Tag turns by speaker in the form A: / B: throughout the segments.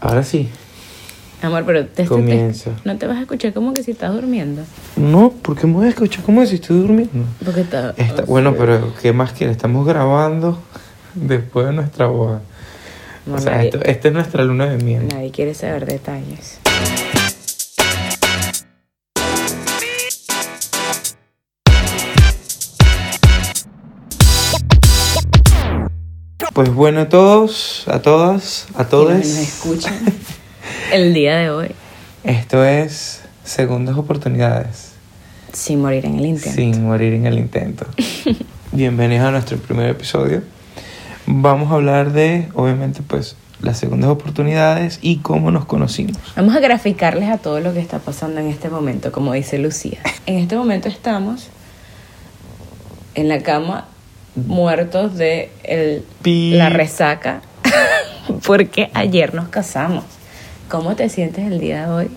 A: Ahora sí.
B: Amor, pero te, te-
A: Comienza.
B: no te vas a escuchar como que si estás durmiendo.
A: No, porque me voy a escuchar como si estoy durmiendo.
B: Porque está.
A: Está, bueno, pero ¿qué más quiere? Estamos grabando después de nuestra boda.
B: Amor,
A: o sea,
B: nadie,
A: esto- esta es nuestra luna de miel.
B: nadie quiere saber detalles.
A: Pues bueno a todos, a todas, a todos.
B: Nos escuchan el día de hoy
A: Esto es Segundas Oportunidades,
B: sin morir en el intento.
A: sin morir en el intento. Bienvenidos a nuestro primer episodio. Vamos a hablar de, obviamente, pues, las segundas oportunidades y cómo nos conocimos.
B: Vamos a graficarles a todo lo que está pasando en este momento, como dice Lucía. En este momento estamos en la cama muertos de el- la resaca porque ayer nos casamos. ¿Cómo te sientes el día de hoy?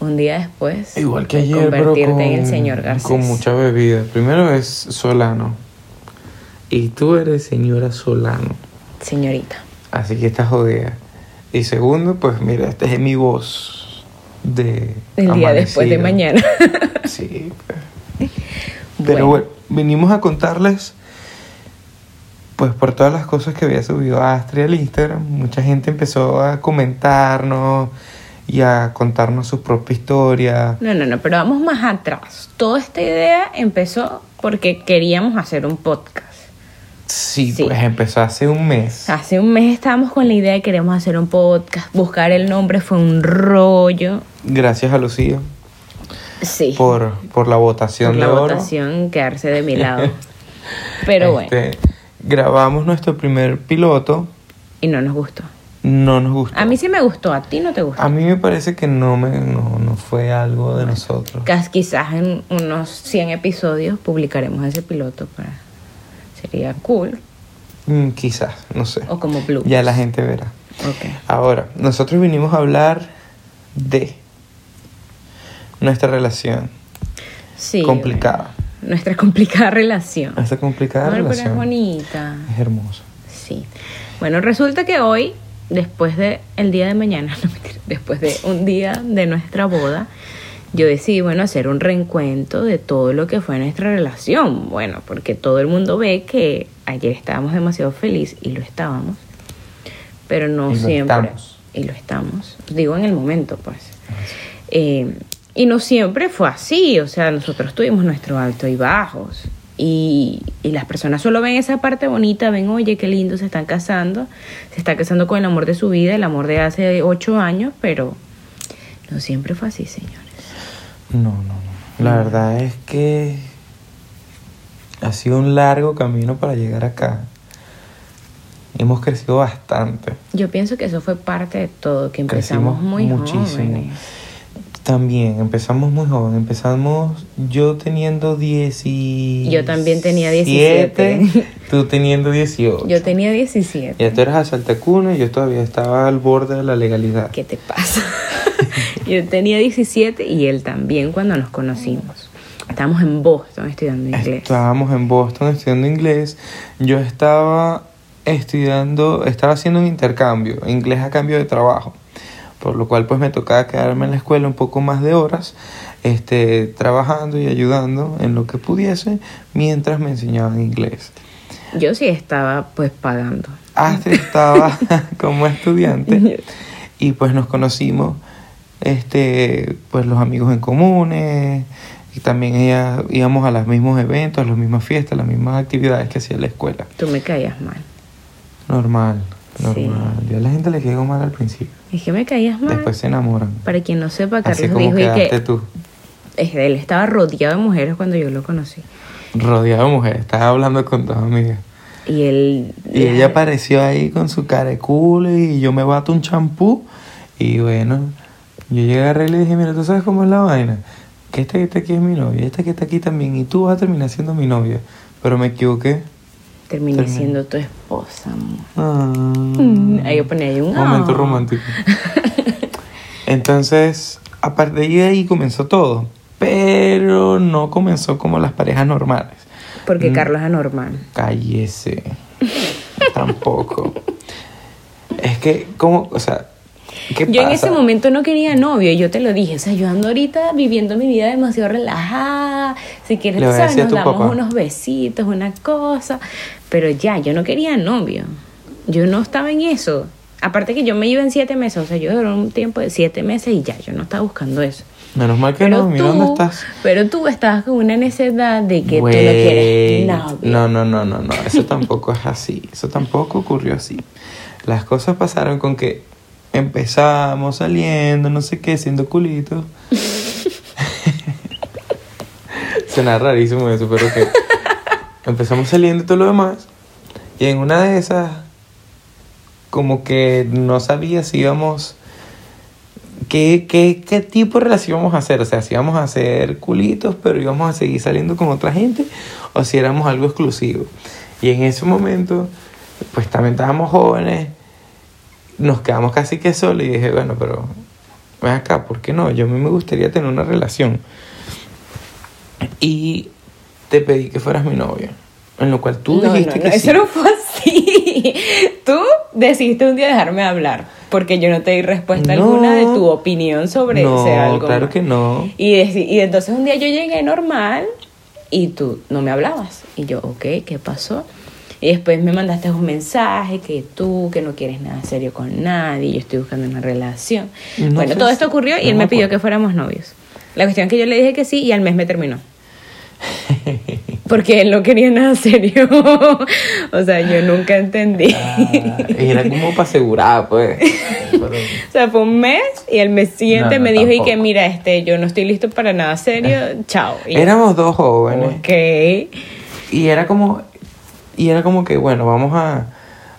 B: Un día después
A: Igual que
B: de
A: ayer, pero
B: convertirte
A: con,
B: en el señor Garcés.
A: con mucha bebida. Primero es Solano. Y tú eres señora Solano.
B: Señorita.
A: Así que estás jodida. Y segundo, pues mira, esta es mi voz de
B: El día después de mañana.
A: Sí. pues. Pero bueno, venimos a contarles, pues por todas las cosas que había subido Astrid al Instagram, mucha gente empezó a comentarnos y a contarnos su propia historia.
B: No, no, no, pero vamos más atrás. Toda esta idea empezó porque queríamos hacer un podcast.
A: Sí,
B: Sí.
A: pues empezó hace un mes.
B: Hace un mes estábamos con la idea de queremos hacer un podcast. Buscar el nombre fue un rollo.
A: Gracias a Lucía
B: Sí.
A: por, por la votación
B: por la
A: de oro.
B: votación quedarse de mi lado. Pero bueno,
A: Este, Grabamos nuestro primer piloto,
B: y no nos gustó.
A: no nos gustó.
B: A mí sí me gustó, a ti no te gustó.
A: A mí me parece que no, me, no, no fue algo de nosotros.
B: Quizás en unos 100 episodios publicaremos ese piloto para sería cool
A: Mm, quizás, no sé.
B: o como blue.
A: Ya la gente verá.
B: Ok.
A: Ahora, nosotros vinimos a hablar de nuestra relación
B: Sí.
A: complicada.
B: Nuestra complicada relación.
A: Esta complicada
B: pero es
A: relación
B: bonita.
A: es hermosa.
B: Sí. Bueno, resulta que hoy, después de el día de mañana, no, mentira, después de un día de nuestra boda, yo decidí, bueno, hacer un reencuentro de todo lo que fue nuestra relación. Bueno, porque todo el mundo ve que ayer estábamos demasiado felices y lo estábamos, pero no
A: Y
B: siempre.
A: estamos.
B: Y lo estamos. Digo en el momento, pues. Eh, y no siempre fue así, o sea, nosotros tuvimos nuestros altos y bajos. Y, y las personas solo ven esa parte bonita, ven, oye, qué lindo, se están casando, se está casando con el amor de su vida, el amor de hace ocho años, pero no siempre fue así, señores.
A: No, no, no. La verdad es que ha sido un largo camino para llegar acá. Hemos crecido bastante.
B: Yo pienso que eso fue parte de todo, que empezamos
A: Crecimos
B: muy
A: muchísimo.
B: jóvenes.
A: También empezamos muy joven. Empezamos yo teniendo 10 y...
B: Yo también tenía 17.
A: Tú teniendo 18.
B: Yo tenía 17.
A: Ya tú eras asaltacuna y yo todavía estaba al borde de la legalidad.
B: ¿Qué te pasa? Yo tenía 17 y él también cuando nos conocimos. Estábamos en Boston estudiando inglés.
A: Estábamos en Boston estudiando inglés. Yo estaba estudiando, estaba haciendo un intercambio, inglés a cambio de trabajo. Por lo cual pues me tocaba quedarme en la escuela un poco más de horas, este, trabajando y ayudando en lo que pudiese mientras me enseñaban inglés.
B: Yo sí estaba pues pagando.
A: Astrid estaba como estudiante y pues nos conocimos este pues los amigos en comunes y también ella, íbamos a los mismos eventos, a las mismas fiestas, las mismas actividades que hacía la escuela.
B: Tú me caías mal.
A: Normal,
B: Sí.
A: normal. Yo a la gente le caigo mal al principio.
B: Es que me caías mal.
A: Después se enamoran.
B: Para quien no sepa,
A: Así
B: Carlos
A: como
B: dijo que
A: tú,
B: es- él estaba rodeado de mujeres cuando yo lo conocí.
A: rodeado de mujeres. Estaba hablando con dos amigas.
B: Y él...
A: Y ella apareció ahí con su cara de culo y yo me bato un champú. Y bueno, yo llegué a y le dije, mira, ¿tú sabes cómo es la vaina? Que esta que está aquí es mi novia, esta que está aquí también, y tú vas a terminar siendo mi novia. Pero me equivoqué.
B: Terminé siendo tu esposa, amor.
A: Ah.
B: Ahí yo ponía ahí un...
A: Momento
B: ah.
A: romántico. Entonces, a partir de ahí comenzó todo. Pero no comenzó como las parejas normales.
B: Porque
A: Mm.
B: Carlos es anormal.
A: Cállese. Tampoco. Es que, como, o sea, ¿Qué
B: Yo en ese momento no quería novio, y yo te lo dije. O sea, yo ando ahorita viviendo mi vida demasiado relajada. Si quieres, tú sabes, nos damos
A: papá.
B: unos besitos, una cosa. Pero ya, yo no quería novio. Yo no estaba en eso. Aparte que yo me iba en siete meses, o sea, yo duré un tiempo de siete meses y ya, yo no estaba buscando eso.
A: Menos mal que
B: Pero
A: no, mira
B: tú,
A: dónde estás.
B: pero tú estabas con una necesidad de que
A: Güey,
B: tú no quieres novio.
A: No, no, no, no, no. Eso tampoco es así. Eso tampoco ocurrió así. Las cosas pasaron con que empezamos saliendo, no sé qué, siendo culitos. Suena rarísimo eso, pero que empezamos saliendo y todo lo demás. Y en una de esas, como que no sabía si íbamos. ¿Qué, qué, qué tipo de relación íbamos a hacer? O sea, si íbamos a hacer culitos, pero íbamos a seguir saliendo con otra gente, o si éramos algo exclusivo. Y en ese momento, pues también estábamos jóvenes, nos quedamos casi que solos y dije, bueno, pero ven acá, ¿por qué no? Yo a mí me gustaría tener una relación. Y te pedí que fueras mi novia. En lo cual tú
B: no,
A: dijiste
B: no, no,
A: que
B: eso
A: sí.
B: no fue así. Tú decidiste un día dejarme hablar porque yo no te di respuesta alguna de tu opinión sobre
A: no,
B: ese algo.
A: claro que no.
B: Y, y entonces un día yo llegué normal y tú no me hablabas. Y yo, ok, ¿qué pasó? Y después me mandaste un mensaje que tú, que no quieres nada serio con nadie, yo estoy buscando una relación.
A: No
B: bueno, todo esto ocurrió y él
A: me
B: pidió que fuéramos novios. La cuestión es que yo le dije que sí y al mes me terminó. Porque él no quería nada serio. o sea, yo nunca entendí.
A: Ah, era como para asegurar, pues. Pero-
B: O sea, fue un mes y el mes siguiente
A: No, no,
B: me dijo y que mira, este, yo no estoy listo para nada serio, chao. Y yo,
A: Éramos dos jóvenes.
B: Ok.
A: Y era como, y era como que, bueno, vamos a,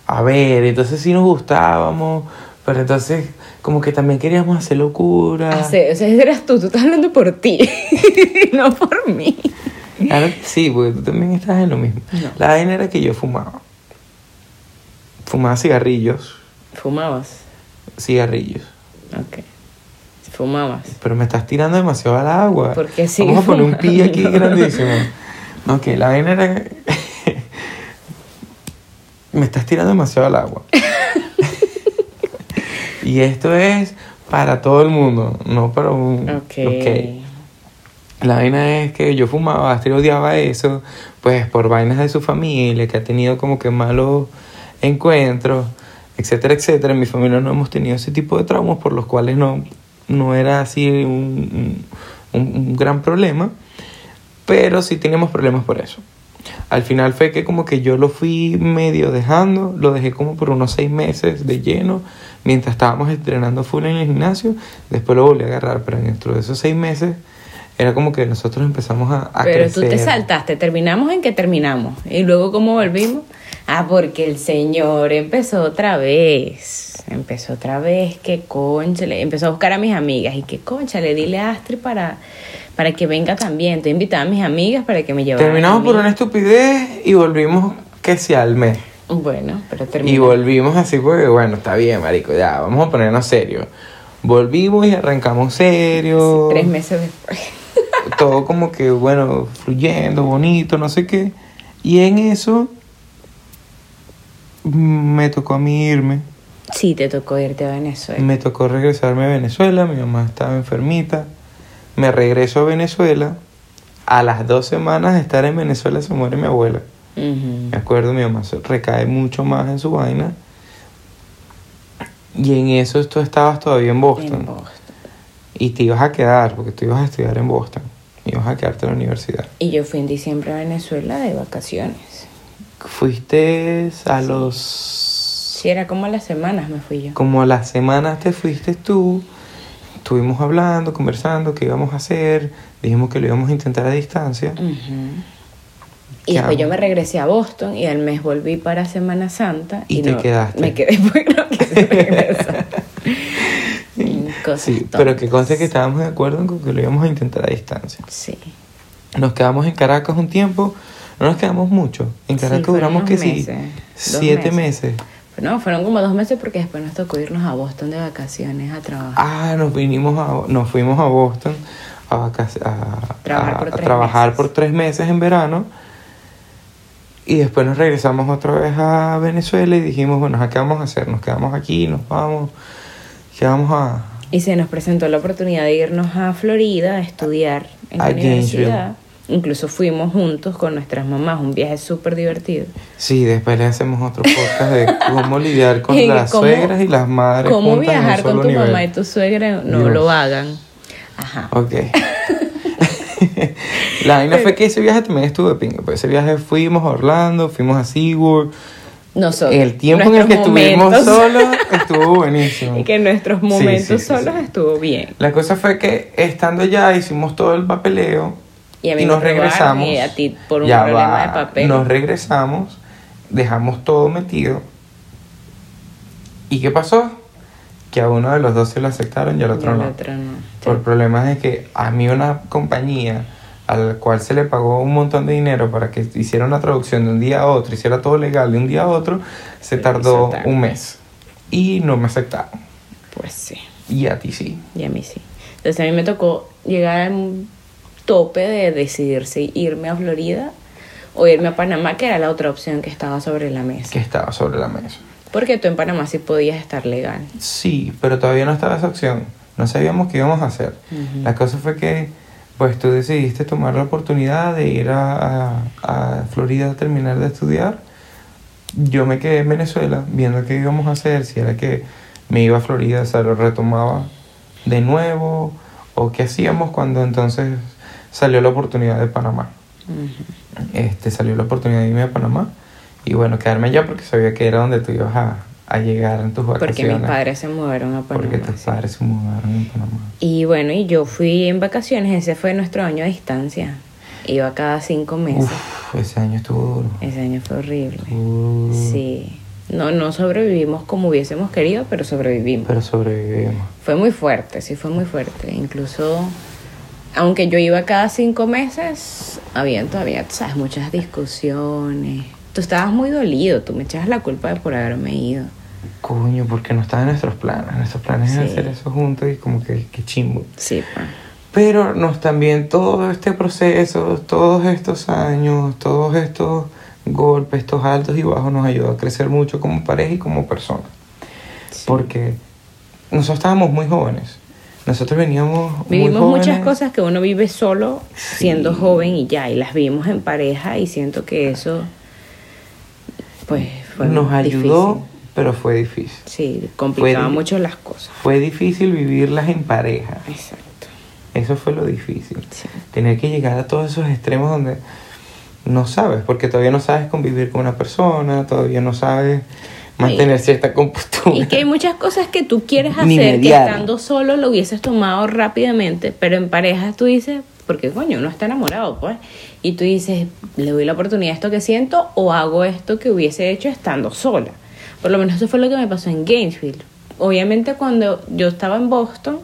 A: a ver, entonces sí nos gustábamos, pero entonces como que también queríamos hacer locura.
B: O sea, ese eras tú, tú estás hablando por ti, no por mí.
A: Claro que sí, porque tú también estás en lo mismo.
B: No.
A: La vaina era que yo fumaba. Fumaba cigarrillos,
B: Fumabas.
A: cigarrillos.
B: Ok. Fumabas.
A: Pero me estás tirando demasiado al agua.
B: Porque sigue
A: Vamos a poner un pi aquí grandísimo. Ok, la vaina era... me estás tirando demasiado al agua. y esto es para todo el mundo, no para un...
B: Ok.
A: ok. La vaina es que yo fumaba, Astrid odiaba eso, pues por vainas de su familia, que ha tenido como que malos encuentros, etcétera, etcétera. En mi familia no hemos tenido ese tipo de traumas por los cuales no, no era así un, un- un gran problema, pero sí teníamos problemas por eso. Al final fue que como que yo lo fui medio dejando, lo dejé como por unos seis meses de lleno, mientras estábamos entrenando full en el gimnasio, después lo volví a agarrar, pero dentro de esos seis meses era como que nosotros empezamos a, a
B: Pero tú te
A: crecer.
B: saltaste, terminamos en que terminamos. Y luego, ¿cómo volvimos? Ah, porque el señor empezó otra vez. Empezó otra vez, que conchale. Empezó a buscar a mis amigas. Y que conchale, dile a Astrid para, para que venga también. Te invitaba a mis amigas para que me llevaran.
A: Terminamos por una estupidez y volvimos que sea al mes.
B: Bueno, pero
A: Y
B: terminó.
A: volvimos así porque, bueno, está bien, marico, ya, vamos a ponernos serios. Volvimos y arrancamos serios.
B: Tres meses después.
A: Todo como que, bueno, fluyendo, bonito, no sé qué. Y en eso mm, me tocó a mí irme.
B: Sí, te tocó irte a Venezuela.
A: Me tocó regresarme a Venezuela, mi mamá estaba enfermita. Me regreso a Venezuela. A las dos semanas de estar en Venezuela se muere mi abuela. Me acuerdo, mi mamá se recae mucho más en su vaina. Y en eso tú estabas todavía en Boston.
B: En Boston.
A: Y te ibas a quedar, porque tú ibas a estudiar en Boston. Ibas a quedarte en la universidad.
B: Y yo fui en diciembre a Venezuela de vacaciones.
A: Fuiste a los...
B: Sí, era como a las semanas me fui yo.
A: Como a las semanas te fuiste tú. Estuvimos hablando, conversando, qué íbamos a hacer. Dijimos que lo íbamos a intentar a distancia.
B: Y
A: ¿Qué
B: después yo me regresé a Boston y al mes volví para Semana Santa.
A: Y te
B: no-
A: quedaste.
B: Me quedé porque no quise regresar. Cosas
A: Sí, pero que conste que estábamos de acuerdo con que lo íbamos a intentar a distancia.
B: Sí.
A: Nos quedamos en Caracas un tiempo. No nos quedamos mucho. En Caracas duramos que sí.
B: meses,
A: Siete
B: meses.
A: meses.
B: No, fueron como dos meses porque después nos tocó irnos a Boston de vacaciones a trabajar.
A: Ah, nos vinimos a, nos fuimos a Boston a,
B: Trabajar por
A: a
B: tres
A: trabajar
B: meses.
A: por tres meses en verano. Y después nos regresamos otra vez a Venezuela y dijimos, bueno, ¿qué vamos a hacer? Nos quedamos aquí, nos vamos. ¿Qué vamos a...?
B: Y se nos presentó la oportunidad de irnos a Florida a estudiar en la universidad. Incluso fuimos juntos con nuestras mamás, un viaje súper divertido.
A: Sí, después le hacemos otro podcast de cómo lidiar con las
B: cómo-
A: suegras y las madres
B: Cómo viajar con tu
A: nivel.
B: mamá y tu suegra no
A: Dios.
B: lo hagan. Ajá.
A: Ok. la vaina fue que ese viaje también estuvo de pinga. Pues ese viaje fuimos a Orlando, fuimos a SeaWorld.
B: Nosotros.
A: El tiempo en el que estuvimos solos estuvo buenísimo.
B: Y que nuestros momentos
A: sí, sí,
B: solos
A: sí.
B: estuvo bien.
A: La cosa fue que estando allá hicimos todo el papeleo
B: Y a mí
A: nos regresamos.
B: y a ti por un
A: Ya
B: problema
A: va,
B: de papel.
A: Nos regresamos, dejamos todo metido. ¿Y qué pasó? Que a uno de los dos se lo aceptaron y al otro
B: Y al
A: no.
B: otro no.
A: Por problemas de que a mí una compañía a la cual se le pagó un montón de dinero para que hiciera una traducción de un día a otro, hiciera todo legal de un día a otro, se
B: Sí,
A: tardó un mes. Y no me aceptaron.
B: Pues sí.
A: Y a ti sí.
B: Y a mí sí. Entonces a mí me tocó llegar al tope de decidir si irme a Florida o irme a Panamá, que era la otra opción que estaba sobre la mesa.
A: Que estaba sobre la mesa.
B: Porque tú en Panamá sí podías estar legal.
A: Sí, pero todavía no estaba esa opción. No sabíamos qué íbamos a hacer. La cosa fue que, pues tú decidiste tomar la oportunidad de ir a, a, a Florida a terminar de estudiar. Yo me quedé en Venezuela viendo qué íbamos a hacer, si era que me iba a Florida, se lo retomaba de nuevo, o qué hacíamos cuando entonces salió la oportunidad de Panamá. Este, salió la oportunidad de irme a Panamá y bueno, quedarme allá porque sabía que era donde tú ibas a, a llegar en tus vacaciones.
B: Porque mis padres se mudaron a Panamá.
A: Porque tus padres se mudaron en Panamá.
B: Y bueno, y yo fui en vacaciones, ese fue nuestro año a distancia. Iba cada cinco meses.
A: Uf, ese año estuvo duro.
B: Ese año fue horrible.
A: Estuvo
B: Sí. No, no sobrevivimos como hubiésemos querido, pero sobrevivimos.
A: Pero sobrevivimos.
B: Fue muy fuerte, sí fue muy fuerte. Incluso, aunque yo iba cada cinco meses, había todavía, sabes, muchas discusiones. Tú estabas muy dolido, tú me echabas la culpa de por haberme ido.
A: Coño, porque no estaba en nuestros planes. Nuestros planes eran
B: Sí.
A: hacer eso juntos y como que, que chimbo.
B: Sí, pues.
A: Pero nos también todo este proceso, todos estos años, todos estos golpes, estos altos y bajos nos ayudó a crecer mucho como pareja y como persona.
B: Sí.
A: Porque nosotros estábamos muy jóvenes. Nosotros veníamos muy
B: Vivimos
A: jóvenes.
B: muchas cosas que uno vive solo siendo
A: Sí.
B: joven y ya, y las vivimos en pareja y siento que eso, pues, fue
A: Nos ayudó,
B: difícil.
A: pero fue difícil.
B: Sí, complicaba
A: Fue-
B: mucho las cosas.
A: Fue difícil vivirlas en pareja.
B: Exacto.
A: Eso fue lo difícil.
B: Sí.
A: Tener que llegar a todos esos extremos donde no sabes, porque todavía no sabes convivir con una persona, todavía no sabes mantener cierta compostura.
B: Y que hay muchas cosas que tú quieres hacer que estando solo lo hubieses tomado rápidamente, pero en pareja tú dices, porque coño, uno está enamorado, pues, y tú dices, le doy la oportunidad a esto que siento o hago esto que hubiese hecho estando sola. Por lo menos eso fue lo que me pasó en Gainesville. Obviamente cuando yo estaba en Boston,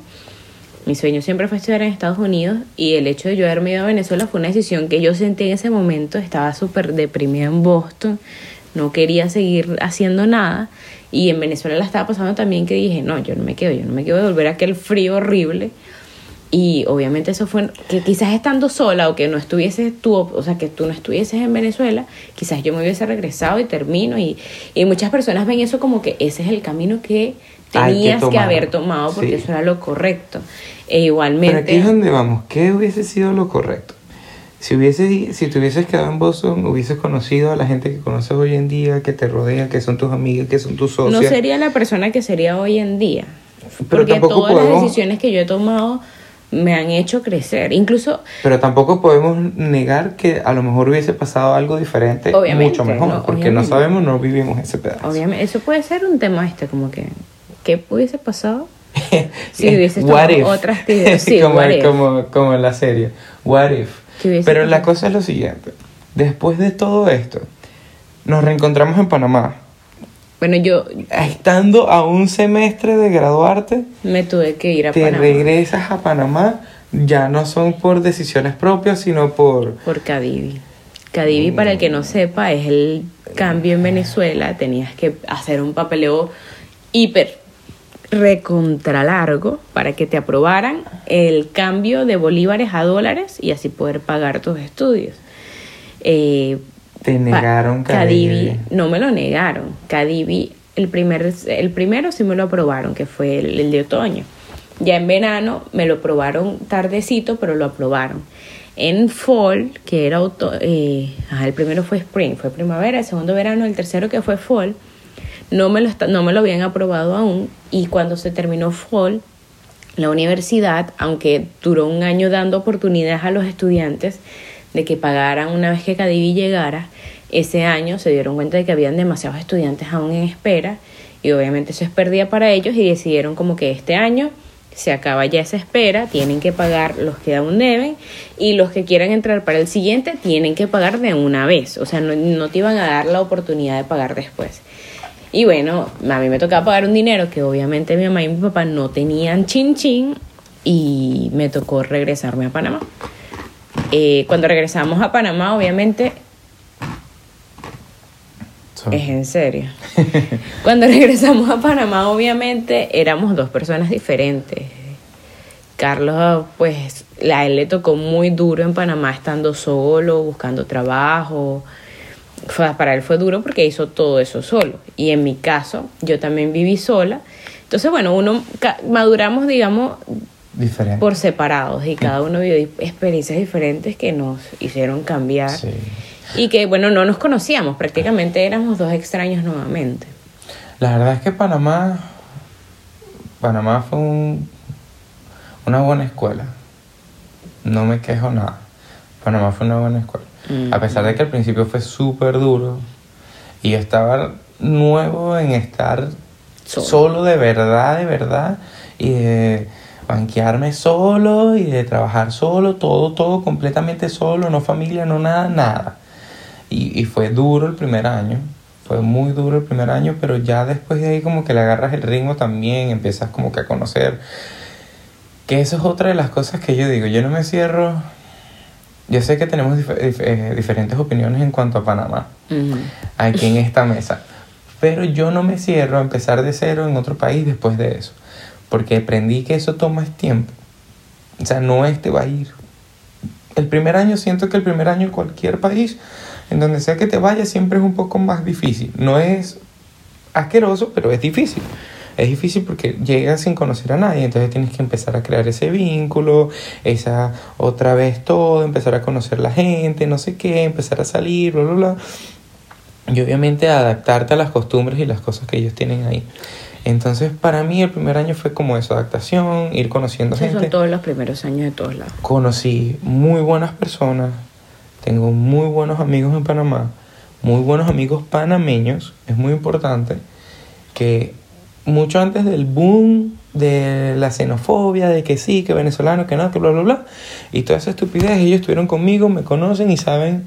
B: mi sueño siempre fue estudiar en Estados Unidos y el hecho de yo haberme ido a Venezuela fue una decisión que yo sentí en ese momento, estaba súper deprimida en Boston, no quería seguir haciendo nada y en Venezuela la estaba pasando también que dije, no, yo no me quedo, yo no me quiero volver a aquel frío horrible y obviamente eso fue que quizás estando sola o que no estuviese tú, o sea, que tú no estuvieses en Venezuela, quizás yo me hubiese regresado y termino y, y muchas personas ven eso como que ese es el camino que tenías que, haber tomado porque
A: Sí.
B: eso era lo correcto. E
A: Pero aquí
B: igualmente,
A: es donde vamos. ¿Qué hubiese sido lo correcto? Si, hubiese, si te hubieses quedado en Boston, hubieses conocido a la gente que conoces hoy en día, que te rodea, que son tus amigas, que son tus socios.
B: no sería la persona que sería hoy en día.
A: Pero
B: porque todas las decisiones que yo he tomado me han hecho crecer. Incluso
A: Pero tampoco podemos negar que a lo mejor hubiese pasado algo diferente,
B: Obviamente,
A: mucho mejor,
B: no,
A: porque no sabemos, no vivimos ese pedazo.
B: Obviamente, eso puede ser un tema este, como que, ¿qué hubiese pasado? Si hubieses
A: what
B: tomado
A: if.
B: otras. Sí,
A: como,
B: what if.
A: como, como en la serie. What if.
B: ¿Qué hubiese
A: Pero la cosa es lo siguiente. Después de todo esto, nos reencontramos en Panamá.
B: Bueno, yo
A: Estando a un semestre de graduarte,
B: me tuve que ir a
A: te
B: Panamá
A: regresas a Panamá. Ya no son por decisiones propias, sino por...
B: por Cadivi. Cadivi, para el que no sepa, es el cambio en Venezuela. Tenías que hacer un papeleo hiper recontra largo para que te aprobaran el cambio de bolívares a dólares y así poder pagar tus estudios. Eh,
A: Te negaron
B: Cadivi, no me lo negaron. Cadivi, el, primer, el primero sí me lo aprobaron, que fue el, el de otoño. Ya en verano me lo probaron tardecito, pero lo aprobaron. En fall, que era auto, eh, ajá, el primero fue spring, fue primavera, el segundo verano, el tercero que fue fall, no me lo, no me lo habían aprobado aún. Y cuando se terminó fall, la universidad, aunque duró un año dando oportunidades a los estudiantes de que pagaran una vez que Cadivi llegara, ese año se dieron cuenta de que habían demasiados estudiantes aún en espera y obviamente eso es pérdida para ellos y decidieron como que este año se acaba ya esa espera, tienen que pagar los que aún deben y los que quieran entrar para el siguiente tienen que pagar de una vez, o sea, no, no te iban a dar la oportunidad de pagar después. Y bueno, a mí me tocaba pagar un dinero que obviamente mi mamá y mi papá no tenían chin chin y me tocó regresarme a Panamá. Eh, cuando regresamos a Panamá, obviamente,
A: So-
B: es en serio. Cuando regresamos a Panamá, obviamente, éramos dos personas diferentes. Carlos, pues, a él le tocó muy duro en Panamá estando solo, buscando trabajo. Fue- para él fue duro porque hizo todo eso solo. Y en mi caso, yo también viví sola. Entonces, bueno, uno maduramos, digamos,
A: Diferente.
B: por separados y cada uno vivió experiencias diferentes que nos hicieron cambiar.
A: Sí.
B: Y que, bueno, no nos conocíamos, prácticamente éramos dos extraños nuevamente.
A: La verdad es que Panamá, Panamá fue un- una buena escuela. No me quejo nada. Panamá fue una buena escuela.
B: Mm.
A: A pesar de que al principio fue súper duro y yo estaba nuevo en estar
B: Solo.
A: solo. de verdad, de verdad, y de banquearme solo y de trabajar solo, todo, todo completamente solo, no familia, no nada, nada. Y, y fue duro el primer año, fue muy duro el primer año, pero ya después de ahí como que le agarras el ritmo también, empiezas como que a conocer. Que eso es otra de las cosas que yo digo, yo no me cierro, yo sé que tenemos dif- eh, diferentes opiniones en cuanto a Panamá, aquí en esta mesa, pero yo no me cierro a empezar de cero en otro país después de eso, porque aprendí que eso toma tiempo, o sea, no es te va a ir. El primer año siento que el primer año en cualquier país, en donde sea que te vayas, siempre es un poco más difícil. No es asqueroso, pero es difícil. Es difícil porque llegas sin conocer a nadie, entonces tienes que empezar a crear ese vínculo, esa otra vez todo, empezar a conocer la gente, no sé qué, empezar a salir, bla, bla, bla. Y obviamente adaptarte a las costumbres y las cosas que ellos tienen ahí. Entonces, para mí el primer año fue como eso, adaptación, ir conociendo
B: Esos
A: gente
B: son todos los primeros años de todos lados.
A: conocí muy buenas personas, tengo muy buenos amigos en Panamá, muy buenos amigos panameños, es muy importante, que mucho antes del boom de la xenofobia, de que sí, que venezolano, que no, que bla, bla, bla, y toda esa estupidez, ellos estuvieron conmigo, me conocen y saben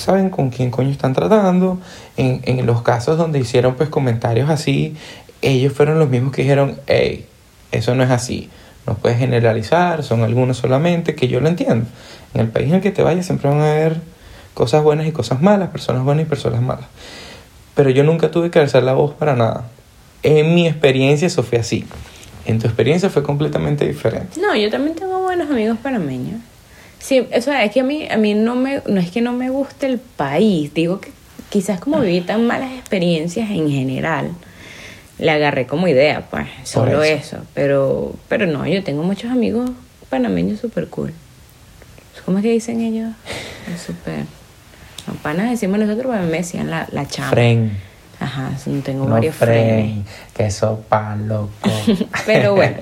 A: saben con quién coño están tratando. En, en los casos donde hicieron pues comentarios así, ellos fueron los mismos que dijeron, hey, eso no es así, no puedes generalizar, son algunos solamente, que yo lo entiendo. En el país en el que te vayas siempre van a haber cosas buenas y cosas malas, personas buenas y personas malas. Pero yo nunca tuve que alzar la voz para nada. En mi experiencia eso fue así. En tu experiencia fue completamente diferente.
B: No, yo también tengo buenos amigos panameños. Sí, o es que a mí, a mí no me, no es que no me guste el país, digo que quizás como viví tan malas experiencias en general, le agarré como idea, pues, solo
A: eso.
B: eso. Pero, pero no, yo tengo muchos amigos panameños súper cool. ¿Cómo es que dicen ellos? Súper... No, panas decimos nosotros, pero mí me decían la, la chama.
A: Fren,
B: Ajá, tengo
A: no
B: varios frenes.
A: fren, que sopa loco.
B: Pero bueno,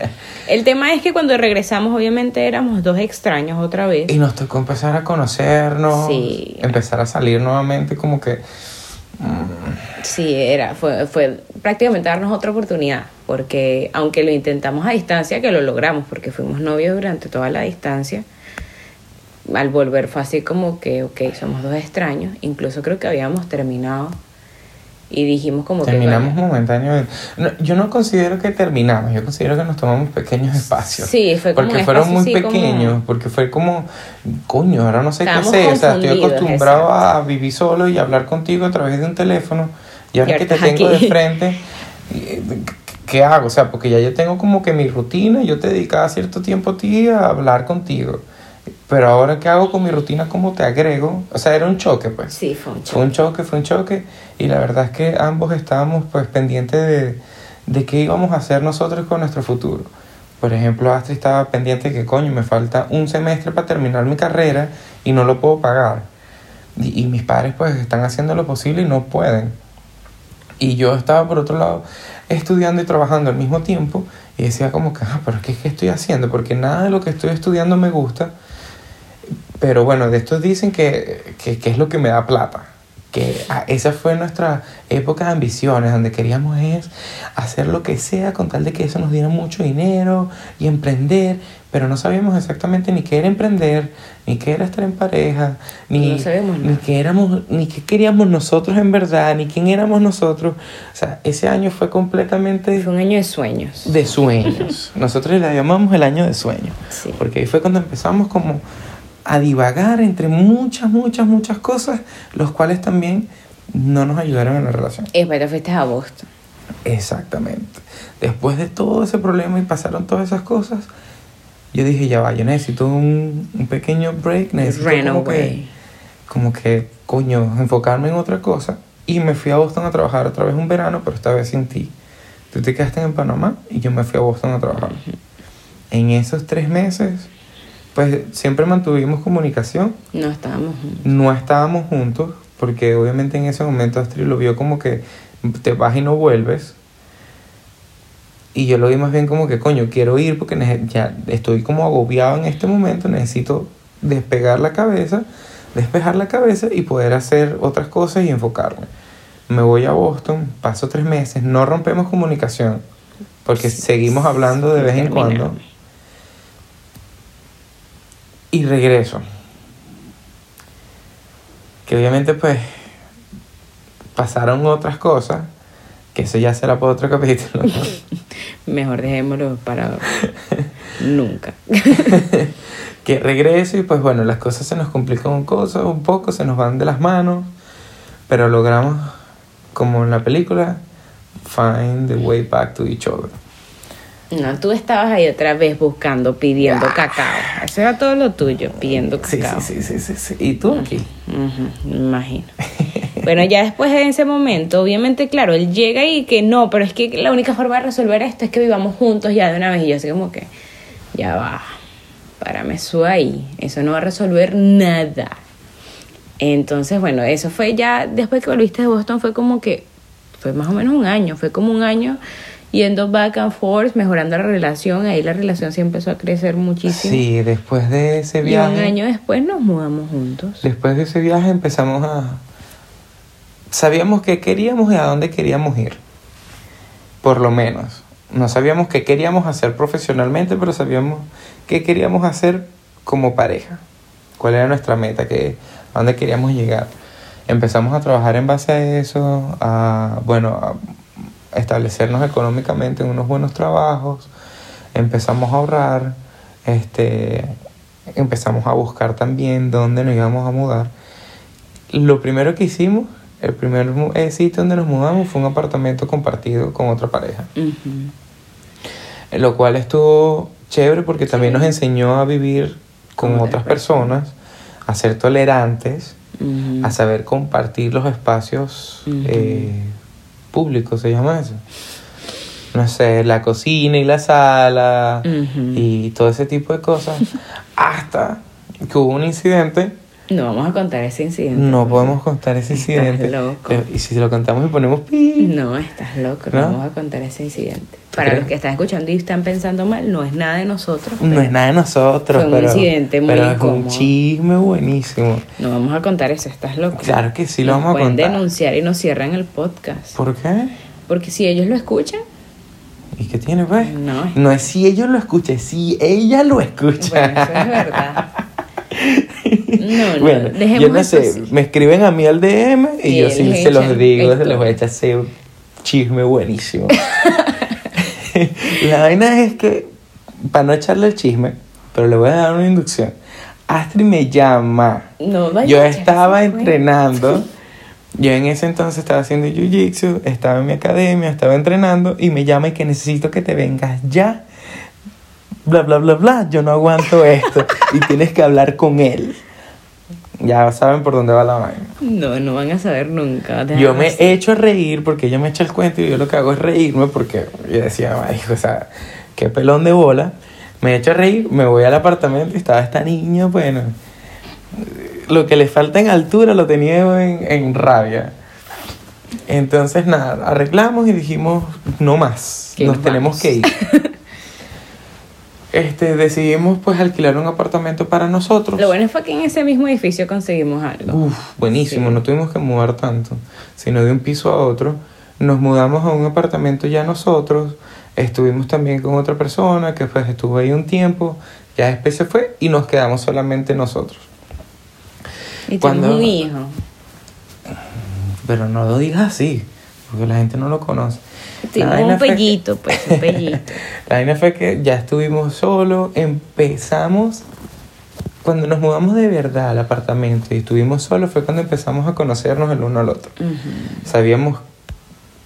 B: el tema es que cuando regresamos, obviamente éramos dos extraños otra vez.
A: Y nos tocó empezar a conocernos,
B: Sí.
A: empezar a salir nuevamente como que...
B: Sí, era, fue, fue prácticamente darnos otra oportunidad, porque aunque lo intentamos a distancia, que lo logramos, porque fuimos novios durante toda la distancia, al volver fue así como que, ok, somos dos extraños, incluso creo que habíamos terminado y dijimos como
A: terminamos
B: que...
A: momentáneamente. No, yo no considero que terminamos, yo considero que nos tomamos pequeños espacios.
B: Sí, fue como
A: Porque fueron muy
B: como-
A: pequeños, porque fue como, coño, ahora no sé qué hacer. O sea, estoy acostumbrado
B: exacto.
A: a vivir solo y hablar contigo a través de un teléfono. Y ahora
B: Y
A: que te tengo
B: aquí.
A: de frente, eh, ¿qué hago? O sea, porque ya yo tengo como que mi rutina, yo te dedicaba cierto tiempo a ti a hablar contigo. Pero ahora qué hago con mi rutina, cómo te agrego, o sea, era un choque, pues.
B: Sí, fue un
A: Fue un choque, fue un choque, y la verdad es que ambos estábamos pues pendientes de, de qué íbamos a hacer nosotros con nuestro futuro. Por ejemplo, Astrid estaba pendiente de que, coño, me falta un semestre para terminar mi carrera y no lo puedo pagar. Y, y mis padres pues están haciendo lo posible y no pueden. Y yo estaba por otro lado estudiando y trabajando al mismo tiempo y decía como que, ah, pero ¿qué, qué estoy haciendo? Porque nada de lo que estoy estudiando me gusta. Pero bueno, de estos dicen que, que, que es lo que me da plata. Que esa fue nuestra época de ambiciones, donde queríamos es hacer lo que sea con tal de que eso nos diera mucho dinero y emprender, pero no sabíamos exactamente ni qué era emprender, ni qué era estar en pareja, ni,
B: No
A: ni qué éramos, ni qué queríamos nosotros en verdad, ni quién éramos nosotros. O sea, ese año fue completamente
B: Fue un año de sueños.
A: de sueños. Nosotros le llamamos el año de sueños.
B: Sí.
A: Porque ahí fue cuando empezamos como a divagar entre muchas, muchas, muchas cosas, los cuales también no nos ayudaron en la relación.
B: Después te fuiste a Boston.
A: Exactamente. Después de todo ese problema y pasaron todas esas cosas, yo dije, ya va, yo necesito un, un pequeño break, necesito
B: Ran
A: como que,
B: away.
A: como que, coño, enfocarme en otra cosa. Y me fui a Boston a trabajar otra vez un verano, pero esta vez sin ti. Tú te quedaste en Panamá y yo me fui a Boston a trabajar. En esos tres meses, pues siempre mantuvimos comunicación.
B: No estábamos juntos.
A: No estábamos juntos, porque obviamente en ese momento Astrid lo vio como que te vas y no vuelves. Y yo lo vi más bien como que, coño, quiero ir porque ya estoy como agobiado en este momento, necesito despegar la cabeza, despejar la cabeza y poder hacer otras cosas y enfocarme. Me voy a Boston, paso tres meses, no rompemos comunicación, porque seguimos hablando de vez en cuando. Y regreso. Que obviamente pues pasaron otras cosas, que eso ya será para otro capítulo. ¿no?
B: Mejor dejémoslo para nunca.
A: que regreso y pues bueno, las cosas se nos complican un, cosa, un poco, se nos van de las manos, pero logramos, como en la película, find the way back to each other.
B: No, tú estabas ahí otra vez buscando, pidiendo cacao. Eso era todo lo tuyo, pidiendo cacao.
A: sí, sí, sí, sí, sí. ¿Y tú aquí?
B: Imagino. Bueno, ya después de ese momento, obviamente, claro, él llega y que no, pero es que la única forma de resolver esto es que vivamos juntos ya de una vez. Y yo así como que, ya va, párame eso ahí. Eso no va a resolver nada. Entonces, bueno, eso fue ya, después que volviste de Boston, fue como que, fue más o menos un año, fue como un año yendo back and forth, mejorando la relación. Ahí la relación sí empezó a crecer muchísimo.
A: Sí, después de ese
B: y un
A: viaje...
B: año después nos mudamos juntos.
A: Después de ese viaje empezamos a... Sabíamos qué queríamos y a dónde queríamos ir. Por lo menos. No sabíamos qué queríamos hacer profesionalmente, pero sabíamos qué queríamos hacer como pareja. Cuál era nuestra meta, qué, a dónde queríamos llegar. Empezamos a trabajar en base a eso, a, bueno, a establecernos económicamente en unos buenos trabajos. Empezamos a ahorrar, este, empezamos a buscar también dónde nos íbamos a mudar. Lo primero que hicimos, el primer eh, sitio donde nos mudamos fue un apartamento compartido con otra pareja. Lo cual estuvo chévere porque también nos enseñó a vivir con
B: Con
A: otras personas, a ser tolerantes, a saber compartir los espacios eh, públicos, se llama eso. No sé, la cocina y la sala y todo ese tipo de cosas. Hasta que hubo un incidente
B: No vamos a contar ese incidente.
A: No podemos contar ese
B: Estás
A: incidente.
B: loco.
A: Eh, Y si lo contamos y ponemos pi.
B: No, estás loco, no,
A: ¿No?
B: vamos a contar ese incidente. Para
A: crees?
B: los que están escuchando y están pensando mal, no es nada de nosotros.
A: No es nada de nosotros,
B: Fue un
A: pero,
B: incidente muy
A: pero es un chisme buenísimo.
B: No vamos a contar eso, estás loco.
A: Claro que sí lo
B: Nos
A: vamos a
B: pueden
A: contar.
B: denunciar y nos cierran el podcast.
A: ¿Por qué?
B: Porque si ellos lo escuchan,
A: ¿Y qué tiene, pues?
B: No,
A: No es si ellos lo escuchan, es si ella lo escucha.
B: bueno, eso es verdad. No, no,
A: bueno, yo no sé,
B: así.
A: me escriben a mí al DM y
B: Y
A: yo sí se los digo, se les voy a echar ese chisme buenísimo. La vaina es que, para no echarle el chisme, pero le voy a dar una inducción. Astrid me llama.
B: No, vaya,
A: yo estaba entrenando. Yo en ese entonces estaba haciendo jiu-jitsu, estaba en mi academia, estaba entrenando y me llama y que necesito que te vengas ya. bla, bla, bla, bla, yo no aguanto esto. y tienes que hablar con él. Ya saben por dónde va la vaina.
B: No, no van a saber nunca.
A: Yo me he hecho reír porque ella me echa el cuento y yo lo que hago es reírme porque yo decía, o sea, qué pelón de bola. Me he hecho reír, me voy al apartamento y estaba esta niña, bueno, lo que le falta en altura lo tenía en, en rabia. Entonces, nada, arreglamos y dijimos, no más, nos tenemos que ir. Este, decidimos pues alquilar un apartamento para nosotros.
B: Lo bueno fue que en ese mismo edificio conseguimos algo.
A: Uf, buenísimo,
B: Sí.
A: no tuvimos que mudar tanto, sino de un piso a otro. Nos mudamos a un apartamento ya nosotros, estuvimos también con otra persona que pues estuvo ahí un tiempo, ya después se fue y nos quedamos solamente nosotros.
B: y
A: cuando-
B: un hijo.
A: Pero no lo digas así, porque la gente no lo conoce.
B: Un
A: que-
B: pellito, pues, un pellito.
A: La vaina fue que ya estuvimos solos, empezamos, cuando nos mudamos de verdad al apartamento y estuvimos solos fue cuando empezamos a conocernos el uno al otro. Sabíamos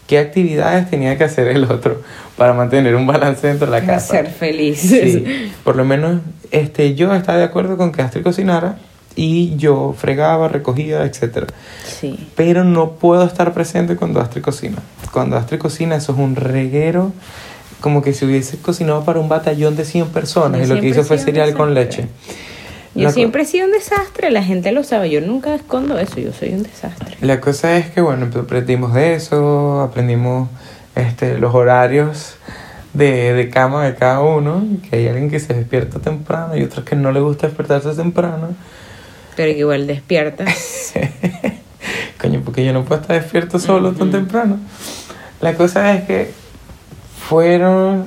A: qué actividades tenía que hacer el otro para mantener un balance dentro de la
B: Para
A: casa.
B: ser felices.
A: Sí, por lo menos este, yo estaba de acuerdo con que Astrid cocinara y yo fregaba, recogía.
B: Sí.
A: Pero no puedo estar presente cuando Astrid cocina. Cuando Astrid cocina, eso es un reguero, como que si hubiese cocinado para un batallón de 100 personas
B: Yo
A: y lo que hizo fue cereal con leche.
B: Yo
A: La
B: siempre he sido un desastre, la gente lo sabe. Yo nunca escondo eso, yo soy un desastre.
A: La cosa es que, bueno, aprendimos de eso, aprendimos este, los horarios de, de cama de cada uno, que hay alguien que se despierta temprano y otros que no le gusta despertarse temprano.
B: Pero que igual despiertas.
A: Coño, porque yo no puedo estar despierto solo tan temprano. La cosa es que fueron,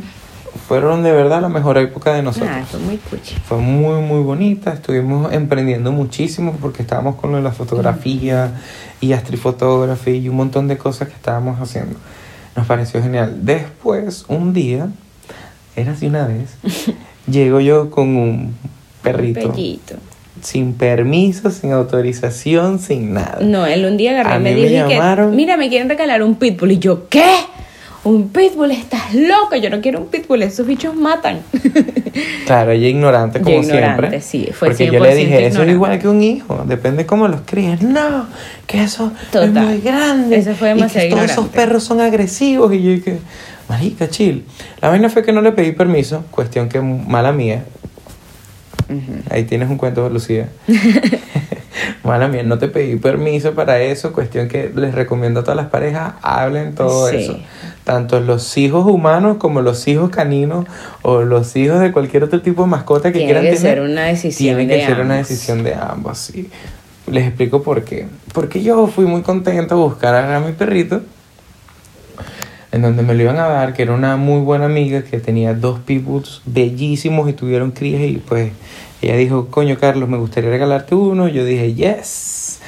A: fueron de verdad la mejor época de nosotros.
B: Ah, fue muy cuchi.
A: Fue muy, muy bonita. Estuvimos emprendiendo muchísimo porque estábamos con lo de la fotografía y astrifotografía y un montón de cosas que estábamos haciendo. Nos pareció genial. Después, un día, era así una vez, llego yo con un perrito.
B: Pellito.
A: Sin permiso, sin autorización, sin nada.
B: No, él un día agarré
A: A
B: y me
A: mí me
B: dijo que,
A: llamaron.
B: mira, me quieren regalar un pitbull. Y yo, ¿qué? Un pitbull, estás loco. Yo no quiero un pitbull, esos bichos matan.
A: Claro, ella ignorante como
B: Yo ignorante,
A: siempre.
B: sí, fue
A: porque yo le
B: 100%
A: dije, eso es igual que un hijo, depende cómo los críes. No, que eso
B: Total.
A: es muy grande.
B: Eso fue
A: y
B: demasiado
A: que todos esos perros son agresivos. Y yo dije, marica, chill. La vaina fue que no le pedí permiso, cuestión que mala mía. Ahí tienes un cuento, Lucía. Mala mía, no te pedí permiso para eso. Cuestión que les recomiendo a todas las parejas, hablen todo
B: Sí.
A: eso. Tanto los hijos humanos como los hijos caninos o los hijos de cualquier otro tipo de mascota que
B: Tiene
A: quieran
B: que
A: tener.
B: ser una decisión
A: Tiene que
B: de
A: ser una
B: ambos.
A: decisión de ambos, sí. Les explico por qué. Porque yo fui muy contento a buscar a mi perrito en donde me lo iban a dar, que era una muy buena amiga que tenía dos pitbulls bellísimos y tuvieron crías y pues ella dijo, coño Carlos, me gustaría regalarte uno. Yo dije, yes,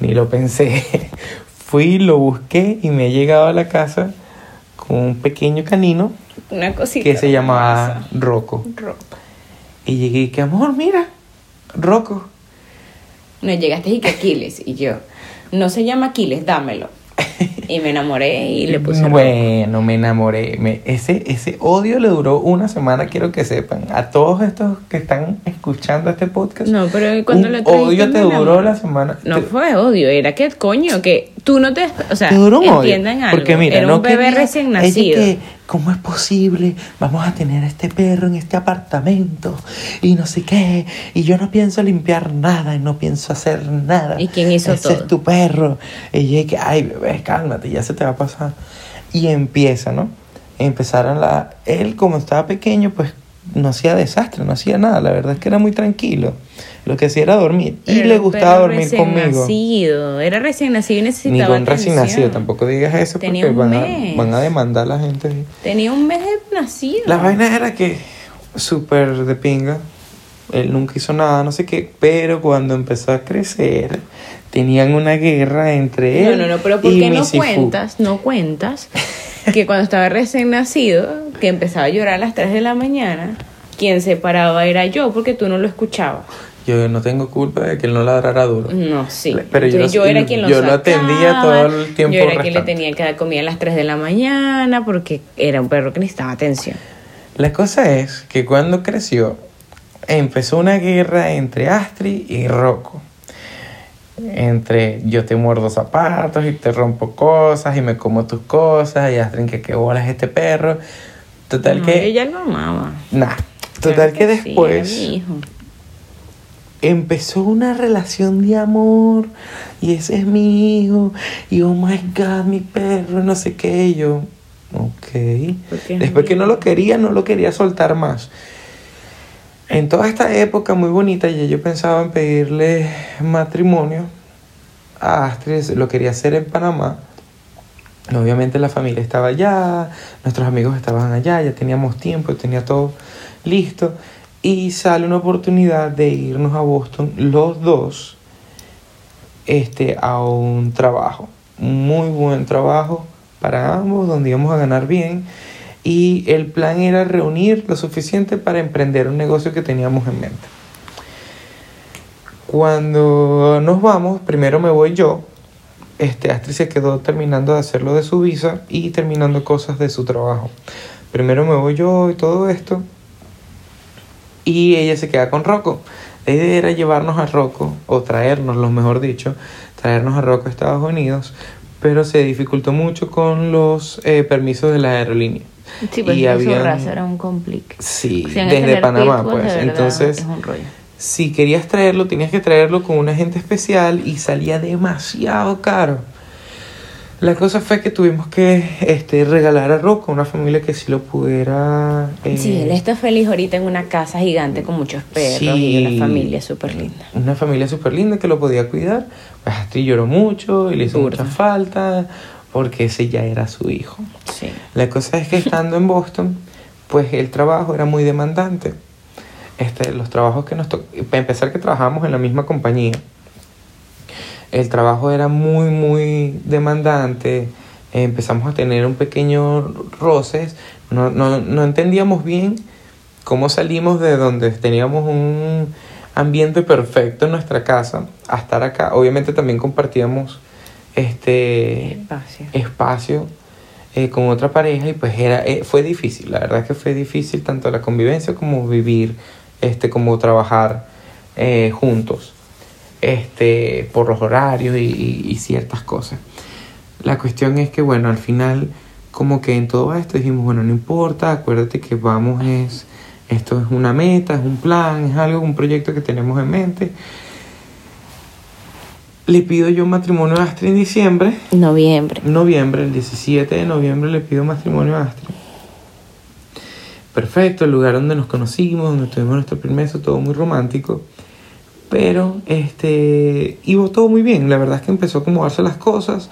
A: ni lo pensé. Fui, lo busqué y me he llegado a la casa con un pequeño canino
B: Una cosita.
A: que se llamaba. Rocco.
B: Ro-
A: Y llegué y que, amor, mira, Rocco.
B: No, llegaste y que Aquiles. Y yo, no se llama Aquiles, dámelo. Y me enamoré y le puse.
A: Bueno, me enamoré. Me, ese, ese odio le duró una semana, quiero que sepan. A todos estos que están escuchando este podcast.
B: No, pero cuando
A: un
B: lo trajiste
A: odio te duró la semana.
B: No
A: te,
B: fue odio, era que coño, que tú no te. O sea, entiendan algo.
A: Porque mira,
B: era
A: no
B: bebé recién nacido.
A: que, ¿Cómo es posible? Vamos a tener este perro en este apartamento y no sé qué. Y yo no pienso limpiar nada y no pienso hacer nada.
B: ¿Y quién hizo
A: Ese
B: todo?
A: es tu perro. Y ella que, ay, bebé, cálmate, ya se te va a pasar. Y empieza, ¿no? Empezaron la... Él, como estaba pequeño, pues no hacía desastre, no hacía nada. La verdad es que era muy tranquilo. Lo que hacía era dormir. Y
B: Era
A: le gustaba dormir
B: recién
A: conmigo.
B: Nacido. Era recién nacido y necesitaba
A: Ningún recién
B: atención.
A: nacido, tampoco digas eso
B: Tenía
A: porque van a, van a demandar a la gente.
B: Tenía un mes de nacido.
A: La vaina era que súper de pinga, él nunca hizo nada, no sé qué, pero cuando empezó a crecer, tenían una guerra entre
B: No,
A: él
B: no, no, pero ¿por qué no cuentas? No cuentas que cuando estaba recién nacido, que empezaba a llorar a las 3 de la mañana, quien se paraba era yo porque tú no lo escuchabas.
A: Yo no tengo culpa de que él no ladrara duro.
B: No, sí.
A: Pero yo
B: era quien lo
A: yo lo atendía todo el tiempo
B: Yo era quien le tenía que dar comida a las 3 de la mañana porque era un perro que necesitaba atención.
A: La cosa es que cuando creció, empezó una guerra entre Astrid y Rocco. Entre yo te muerdo zapatos y te rompo cosas y me como tus cosas y Astrid que qué bolas este perro. Total
B: No,
A: que...
B: Ella lo amaba.
A: Nah. Total
B: Claro
A: que
B: sí,
A: después
B: era mi hijo.
A: empezó una relación de amor y ese es mi hijo y oh my god mi perro no sé qué y yo ok después que no lo quería no lo quería soltar más en toda esta época muy bonita ya yo pensaba en pedirle matrimonio a Astrid lo quería hacer en Panamá Obviamente la familia estaba allá, nuestros amigos estaban allá, ya teníamos tiempo, tenía todo listo. Y sale una oportunidad de irnos a Boston los dos este, a un trabajo. Muy buen trabajo para ambos, donde íbamos a ganar bien. Y el plan era reunir lo suficiente para emprender un negocio que teníamos en mente. Cuando nos vamos, primero me voy yo. Este, Astrid se quedó terminando de hacerlo de su visa y terminando cosas de su trabajo. Primero me voy yo y todo esto. Y ella se queda con Rocco. La idea era llevarnos a Rocco, o traernos, lo mejor dicho, traernos a Rocco a Estados Unidos, pero se dificultó mucho con los eh, permisos de la aerolínea.
B: Sí, pues
A: Y
B: su
A: habían-
B: raza era un complique.
A: Sí, desde Panamá, pues. Entonces,
B: Es un rollo.
A: Si querías traerlo, tenías que traerlo con un agente especial y salía demasiado caro. La cosa fue que tuvimos que este, regalar a Rocco a una familia que sí lo pudiera. eh,
B: Sí, él está feliz ahorita en una casa gigante con muchos perros y una familia súper linda.
A: Una familia súper linda que lo podía cuidar. Pues Astrid lloró mucho y le hizo
B: Burda.
A: mucha falta porque ese ya era su hijo.
B: Sí.
A: La cosa es que estando en Boston, pues el trabajo era muy demandante. Este, los trabajos que nos tocó, para empezar que trabajamos en la misma compañía, el trabajo era muy, muy demandante. Empezamos a tener un pequeño roces. No, no, no entendíamos bien cómo salimos de donde teníamos un ambiente perfecto en nuestra casa a estar acá. Obviamente también compartíamos este
B: Espacio.
A: espacio eh, con otra pareja y pues era eh, fue difícil la verdad es que fue difícil tanto la convivencia como vivir este como trabajar eh, juntos este por los horarios y, ciertas cosas la cuestión es que bueno al final como que en todo esto dijimos bueno no importa acuérdate que vamos es esto es una meta es un plan es algo un proyecto que tenemos en mente le pido yo matrimonio a Astrid en diciembre
B: Noviembre.
A: noviembre, el 17 de noviembre le pido matrimonio a Astrid. Perfecto, el lugar donde nos conocimos, donde tuvimos nuestro primer beso, todo muy romántico. Pero, este, iba todo muy bien. La verdad es que empezó a acomodarse las cosas.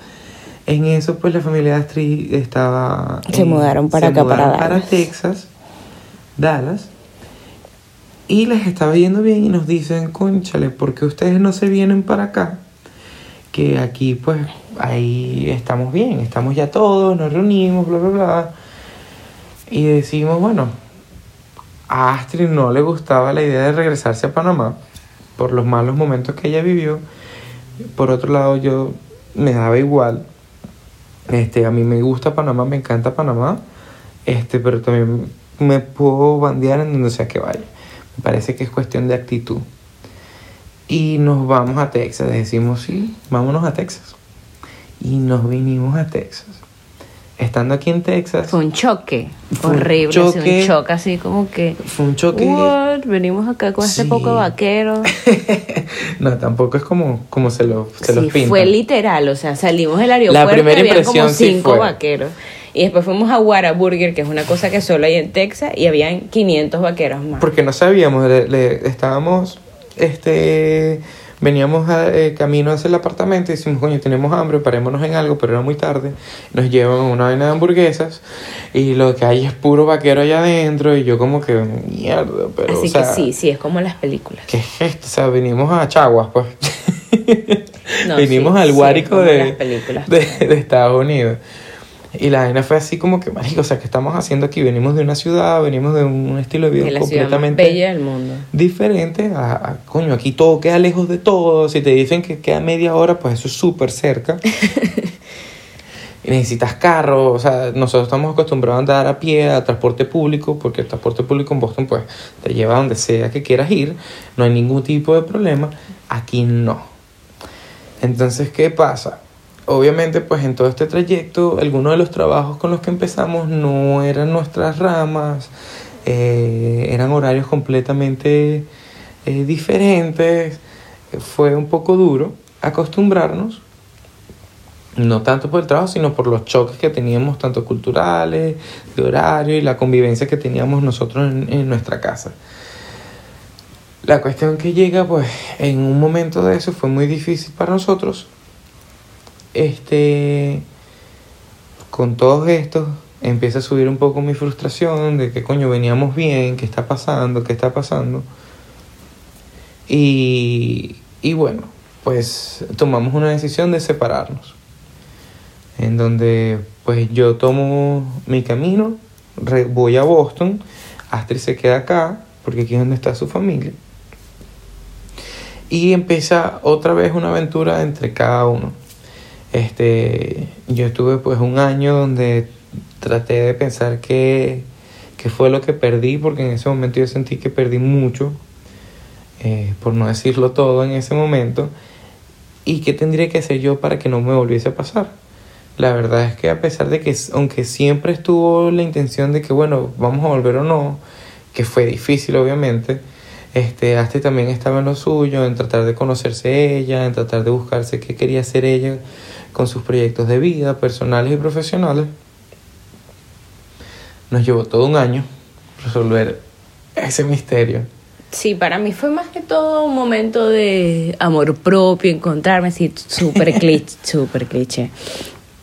A: En eso, pues la familia de Astrid estaba.
B: Se
A: en-
B: mudaron para acá, para
A: mudaron
B: Dallas.
A: Texas, Dallas. Y les estaba yendo bien y nos dicen, conchale, ¿por qué ustedes no se vienen para acá? que aquí pues ahí estamos bien, estamos ya todos, nos reunimos, bla, bla, bla. Y decimos, bueno, a Astrid no le gustaba la idea de regresarse a Panamá por los malos momentos que ella vivió. Por otro lado, yo me daba igual. Este, a mí me gusta Panamá, me encanta Panamá. Este, pero también me puedo bandear en donde sea que vaya. Me parece que es cuestión de actitud. Y nos vamos a Texas. Decimos, sí, vámonos a Texas. Y nos vinimos a Texas. Estando aquí en Texas,
B: Fue un choque
A: Fue un
B: horrible, así,
A: choque.
B: un choque así como que...
A: fue un choque.
B: What? Venimos acá con este
A: Sí.
B: poco de vaquero.
A: no, tampoco es como, como se, lo, se los
B: Sí,
A: pintan.
B: fue literal, o sea, salimos del aeropuerto
A: primera
B: y había
A: impresión
B: como
A: sí
B: cinco
A: fue.
B: vaqueros. Y después fuimos a Whataburger, que es una cosa que solo hay en Texas, y habían 500 vaqueros más.
A: Porque no sabíamos, le- le- estábamos, este, veníamos a, eh, camino hacia el apartamento y decimos, coño, tenemos hambre, parémonos en algo, pero era muy tarde. Nos llevan una vaina de hamburguesas y lo que hay es puro vaquero allá adentro y yo como que, mierda, pero,
B: Así
A: o sea,
B: que sí, sí, es como las películas.
A: ¿qué es esto? O sea, vinimos a Chaguas, pues.
B: No,
A: vinimos
B: sí,
A: al Guárico de, de, de Estados Unidos. Y la vaina fue así como que, marico, o sea, ¿qué estamos haciendo aquí? Venimos de una ciudad, venimos de un estilo de vida completamente
B: bella del mundo.
A: diferente a, a- coño, aquí todo queda lejos de todo. Si te dicen que queda media hora, pues eso es súper cerca. y necesitas carro, o sea, nosotros estamos acostumbrados a andar a pie, a transporte público, porque el transporte público en Boston pues te lleva a donde sea que quieras ir, no hay ningún tipo de problema, aquí no. Entonces, ¿qué pasa? Obviamente, pues en todo este trayecto, algunos de los trabajos con los que empezamos no eran nuestras ramas, eh, eran horarios completamente eh, diferentes, fue un poco duro acostumbrarnos, no tanto por el trabajo, sino por los choques que teníamos, tanto culturales, de horario y la convivencia que teníamos nosotros en, nuestra casa. La cuestión que llega, pues, en un momento de eso fue muy difícil para nosotros. Este, con todos estos, empieza a subir un poco mi frustración de que coño veníamos bien, qué está pasando, qué está pasando. Y, y bueno, pues tomamos una decisión de separarnos en donde pues yo tomo mi camino, voy a Boston, Astrid se queda acá, porque aquí es donde está su familia. Y empieza otra vez una aventura entre cada uno. Este, yo estuve pues un año donde traté de pensar qué, fue lo que perdí, porque en ese momento yo sentí que perdí mucho, eh, por no decirlo todo en ese momento, y qué tendría que hacer yo para que no me volviese a pasar. La verdad es que a pesar de que, aunque siempre estuvo la intención de que, bueno, vamos a volver o no, que fue difícil obviamente, este, Asti también estaba en lo suyo, en tratar de conocerse ella, en tratar de buscarse qué quería hacer ella con sus proyectos de vida, personales y profesionales. Nos llevó todo un año resolver ese misterio.
B: Sí, para mí fue más que todo un momento de amor propio, encontrarme así, súper cliché, súper cliché.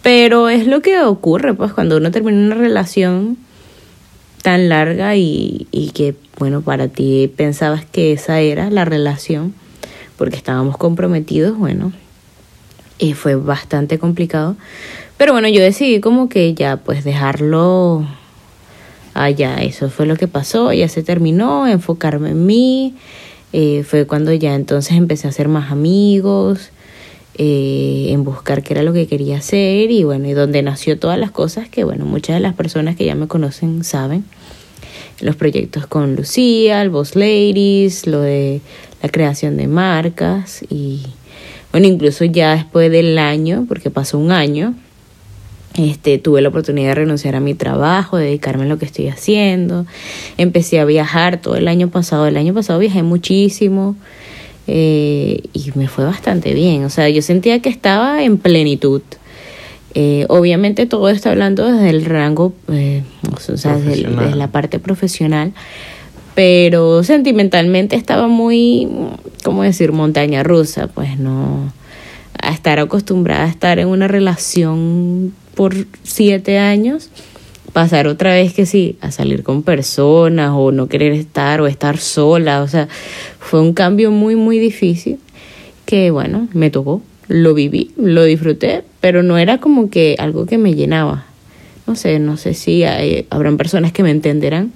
B: Pero es lo que ocurre, pues, cuando uno termina una relación tan larga y, y que, bueno, para ti pensabas que esa era la relación, porque estábamos comprometidos, bueno, fue bastante complicado. Pero bueno, yo decidí como que ya, pues, dejarlo allá. Eso fue lo que pasó, ya se terminó, enfocarme en mí. Eh, fue cuando ya entonces empecé a hacer más amigos eh, en buscar qué era lo que quería hacer y bueno, y donde nació todas las cosas que bueno, muchas de las personas que ya me conocen saben. Los proyectos con Lucía, el Boss Ladies, lo de la creación de marcas y bueno, incluso ya después del año, porque pasó un año, este, tuve la oportunidad de renunciar a mi trabajo, de dedicarme a lo que estoy haciendo. Empecé a viajar todo el año pasado. El año pasado viajé muchísimo. Eh, y me fue bastante bien. O sea, yo sentía que estaba en plenitud. Eh, obviamente todo está hablando desde el rango, eh, o sea, desde, la parte profesional, pero sentimentalmente estaba muy, ¿cómo decir?, montaña rusa, pues no, a estar acostumbrada a estar en una relación por siete años pasar otra vez que sí, a salir con personas o no querer estar o estar sola, o sea, fue un cambio muy, muy difícil que bueno, me tocó, lo viví, lo disfruté, pero no era como que algo que me llenaba. No sé, no sé si hay, habrán personas que me entenderán,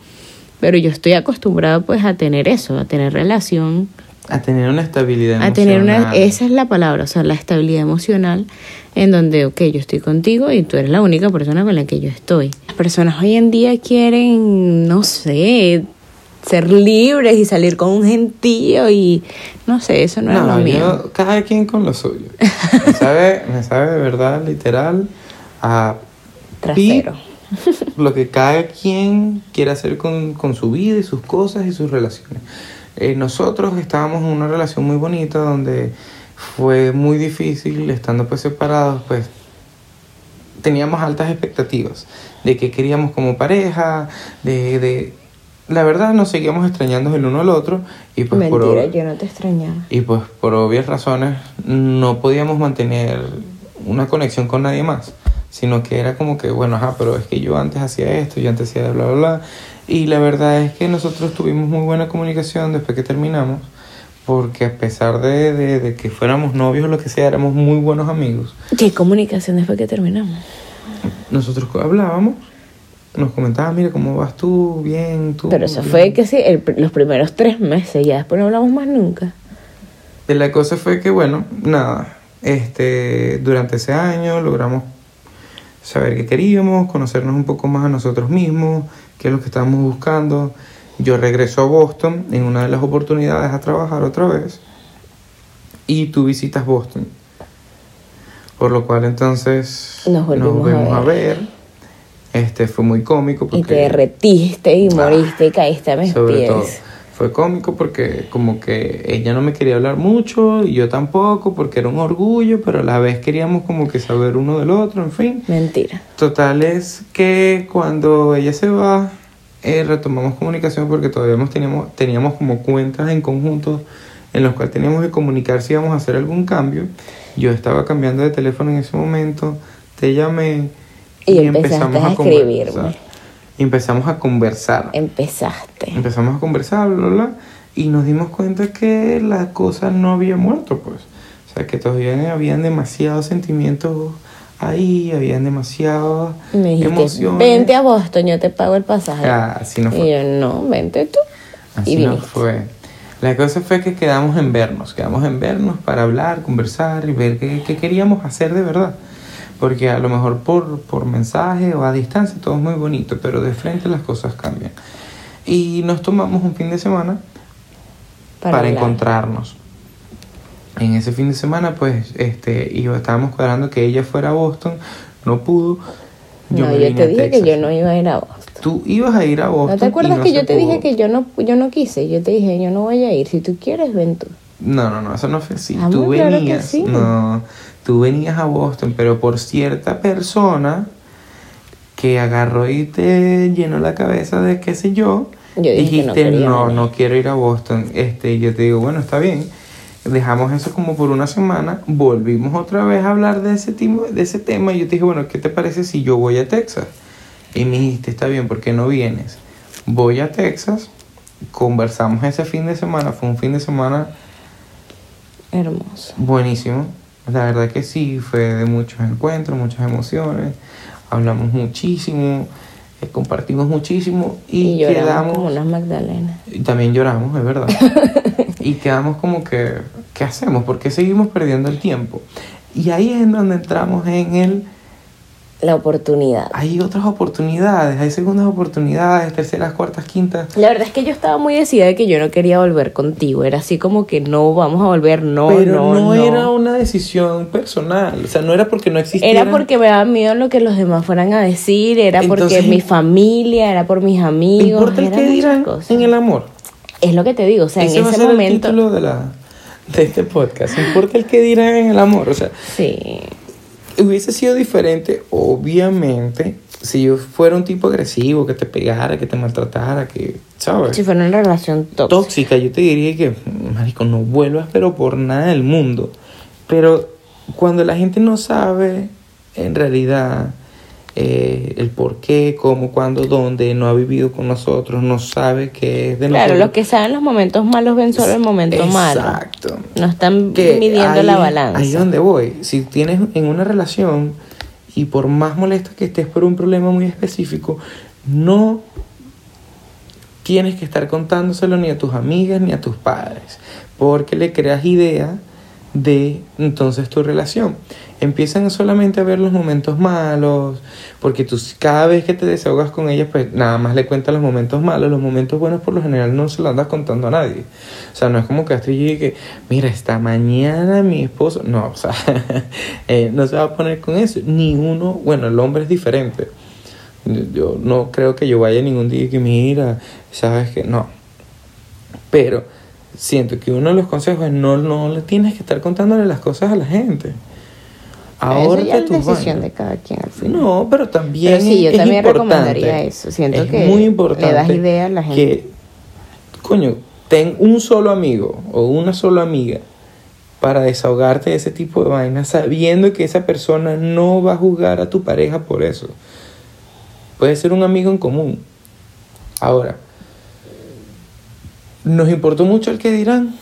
B: pero yo estoy acostumbrada pues a tener eso, a tener relación.
A: A tener una estabilidad emocional.
B: A tener una, esa es la palabra, o sea, la estabilidad emocional en donde, ok, yo estoy contigo y tú eres la única persona con la que yo estoy. Las personas hoy en día quieren, no sé, ser libres y salir con un gentío y no sé, eso no, es lo mío.
A: cada quien con lo suyo. Me sabe, me sabe de verdad, literal, a
B: trasero.
A: Lo que cada quien quiere hacer con, con, su vida y sus cosas y sus relaciones. Eh, nosotros estábamos en una relación muy bonita donde fue muy difícil estando pues separados, pues teníamos altas expectativas de que queríamos como pareja, de, de la verdad nos seguíamos extrañando el uno al otro y pues
B: Mentira, yo no te extrañaba.
A: Y pues por obvias razones no podíamos mantener una conexión con nadie más, sino que era como que, bueno, ajá, pero es que yo antes hacía esto, yo antes hacía bla, bla, bla. Y la verdad es que nosotros tuvimos muy buena comunicación después que terminamos porque a pesar de, de, que fuéramos novios o lo que sea, éramos muy buenos amigos.
B: ¿Qué comunicación después que terminamos?
A: Nosotros hablábamos, nos comentaba, mira, ¿cómo vas tú? Bien, tú.
B: Pero eso fue que sí, los primeros tres meses, ya después no hablamos más nunca.
A: La cosa fue que, bueno, nada, este, durante ese año logramos saber qué queríamos, conocernos un poco más a nosotros mismos, qué es lo que estábamos buscando. Yo regreso a Boston en una de las oportunidades a trabajar otra vez y tú visitas Boston. Por lo cual entonces
B: Nos volvimos a
A: a ver. Este fue muy cómico porque
B: Y te derretiste y moriste y caíste a mis
A: sobre
B: pies.
A: todo. Fue cómico porque como que ella no me quería hablar mucho y yo tampoco porque era un orgullo, pero a la vez queríamos como que saber uno del otro, en fin.
B: Mentira.
A: Total es que cuando ella se va, eh, retomamos comunicación porque todavía teníamos, teníamos como cuentas en conjunto en los cuales teníamos que comunicar si íbamos a hacer algún cambio. Yo estaba cambiando de teléfono en ese momento, te llamé
B: Y empezaste a escribirme.
A: conversar. Y empezamos a conversar.
B: Empezaste.
A: Empezamos a conversar, bla, bla, y nos dimos cuenta que la cosa no había muerto, pues. O sea, que todavía habían demasiados sentimientos ahí, habían demasiadas
B: Me dijiste,
A: emociones.
B: vente a Boston, yo te pago el pasaje.
A: Ah, así no
B: y
A: fue.
B: yo, no, vente tú.
A: Así
B: y
A: no
B: viniste.
A: fue. La cosa fue que quedamos en vernos, quedamos en vernos para hablar, conversar y ver qué, qué queríamos hacer de verdad. Porque a lo mejor por, por mensaje o a distancia todo es muy bonito, pero de frente las cosas cambian. Y nos tomamos un fin de semana para, encontrarnos. En ese fin de semana, pues, este, iba, estábamos cuadrando que ella fuera a Boston, no pudo.
B: no, yo te dije que yo no iba a ir a Boston.
A: Tú ibas a ir a Boston.
B: ¿No te acuerdas
A: no
B: que yo te dije que yo no, yo no quise? Yo te dije, yo no voy a ir. Si tú quieres, ven tú.
A: No, no, no, eso no fue así.
B: Amor,
A: tú
B: claro que
A: venías,
B: sí.
A: no, tú venías a Boston, pero por cierta persona que agarró y te llenó la cabeza de qué sé yo,
B: Yo no
A: dijiste, no,
B: venir".
A: no quiero ir a Boston. Este, y yo te digo, bueno, está bien. Dejamos eso como por una semana, volvimos otra vez a hablar de ese, timo- de ese tema y yo te dije, bueno, ¿qué te parece si yo voy a Texas? Y me dijiste, está bien, ¿por qué no vienes? Voy a Texas, conversamos ese fin de semana, fue un fin de semana
B: Hermoso.
A: Buenísimo. La verdad que sí, fue de muchos encuentros, muchas emociones. Hablamos muchísimo, eh, compartimos muchísimo y,
B: Y, lloramos
A: quedamos.
B: como unas magdalenas.
A: Y también lloramos, es verdad. y quedamos como que, ¿qué hacemos? ¿Por qué seguimos perdiendo el tiempo? Y ahí es en donde entramos en el.
B: La oportunidad.
A: Hay otras oportunidades, hay segundas oportunidades, terceras, cuartas, quintas.
B: La verdad es que yo estaba muy decidida de que yo no quería volver contigo. Era así como que no, vamos a volver, no,
A: Pero
B: no,
A: era una decisión personal. O sea, no era porque no existiera.
B: Era porque me daba miedo lo que los demás fueran a decir, era porque mi familia, era por mis
A: ¿Te
B: amigos,
A: importa el que dirán
B: cosas.
A: en el amor?
B: Es lo que te digo, o sea,
A: Ese
B: en ese
A: ser el
B: momento...
A: título de, la, de este podcast. ¿Importa el que dirán en el amor? O sea,
B: Sí,
A: hubiese sido diferente, obviamente, si yo fuera un tipo agresivo, que te pegara, que te maltratara, que, ¿sabes?
B: si fuera una relación tóxica.
A: Tóxica, yo te diría que, marico, no vuelvas, pero por nada del mundo. Pero cuando la gente no sabe, en realidad, eh, el por qué, cómo, cuándo, dónde, no ha vivido con nosotros, no sabe qué es de
B: Claro,
A: nosotros.
B: los que saben los momentos malos ven solo el momento malo.
A: Exacto.
B: No están
A: que
B: midiendo
A: ahí-
B: la balanza.
A: Ahí es donde voy. Si tienes en una relación y por más molesta que estés por un problema muy específico, no tienes que estar contándoselo ni a tus amigas ni a tus padres, porque le creas idea de entonces tu relación. Empiezan solamente a ver los momentos malos, porque tú cada vez que te desahogas con ellas, pues nada más le cuentas los momentos malos, los momentos buenos por lo general no se lo andas contando a nadie. O sea, no es como que que, mira, esta mañana mi esposo, no, o sea, eh, no se va a poner con eso, ni uno, bueno, el hombre es diferente. Yo no creo que yo vaya ningún día que mira, sabes que no. Pero siento que uno de los consejos es no, no le tienes que estar contándole las cosas a la gente.
B: Ya es decisión de cada quien al final.
A: No, pero también
B: Pero sí, yo
A: es
B: también
A: importante.
B: recomendaría eso. Siento
A: es
B: que
A: muy
B: le
A: importante
B: das idea a la gente.
A: Que, coño, ten un solo amigo o una sola amiga para desahogarte de ese tipo de vainas, sabiendo que esa persona no va a juzgar a tu pareja por eso. Puede ser un amigo en común. Ahora, ¿nos importó mucho el que dirán?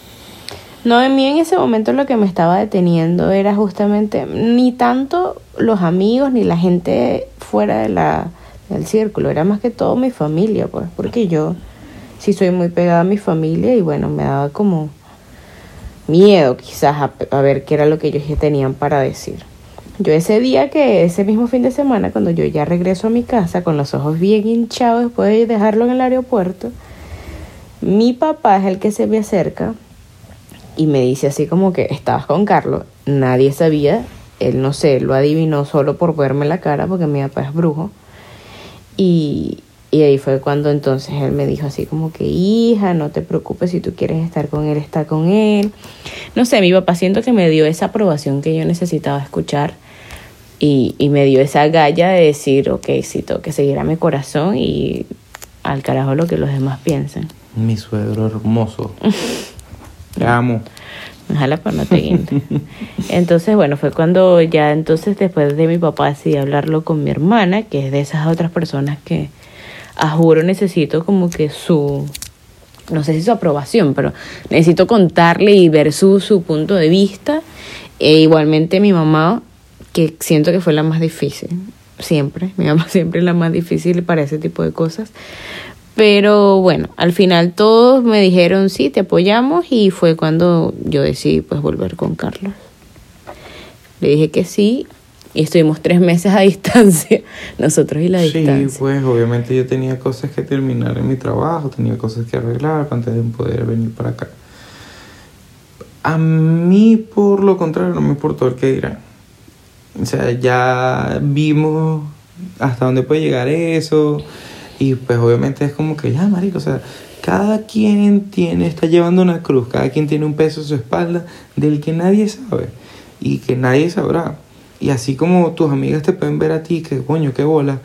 B: No, en mí en ese momento lo que me estaba deteniendo era justamente ni tanto los amigos ni la gente fuera de la, del círculo, era más que todo mi familia, pues, porque yo sí soy muy pegada a mi familia y bueno, me daba como miedo quizás a, a ver qué era lo que ellos tenían para decir. yo ese día que, ese mismo fin de semana, cuando yo ya regreso a mi casa con los ojos bien hinchados después de dejarlo en el aeropuerto, mi papá es el que se me acerca y me dice así como que estabas con Carlos, nadie sabía, él no sé, lo adivinó solo por verme la cara porque mi papá es brujo. Y, y ahí fue cuando entonces él me dijo así como que, hija, no te preocupes, si tú quieres estar con él, está con él. No sé, mi papá siento que me dio esa aprobación que yo necesitaba escuchar y, y me dio esa galla de decir, ok, sí, tengo que seguir a mi corazón y al carajo lo que los demás piensen.
A: Mi suegro hermoso. Te amo.
B: Ojalá para no te guinde. Entonces, bueno, fue cuando ya entonces después de mi papá decidí hablarlo con mi hermana, que es de esas otras personas que a juro necesito como que su, no sé si su aprobación, pero necesito contarle y ver su, su punto de vista. E igualmente mi mamá, que siento que fue la más difícil, siempre, mi mamá siempre es la más difícil para ese tipo de cosas. Pero bueno, al final todos me dijeron sí, te apoyamos y fue cuando yo decidí pues volver con Carlos. Le dije que sí y estuvimos tres meses a distancia, nosotros y la distancia.
A: Sí, pues obviamente yo tenía cosas que terminar en mi trabajo, tenía cosas que arreglar antes de poder venir para acá. A mí, por lo contrario, no me importó el que dirán. O sea, ya vimos hasta dónde puede llegar eso y pues obviamente es como que ya, marico, o sea, cada quien tiene, está llevando una cruz, cada quien tiene un peso en su espalda del que nadie sabe y que nadie sabrá. Y así como tus amigas te pueden ver a ti, que coño, qué bola,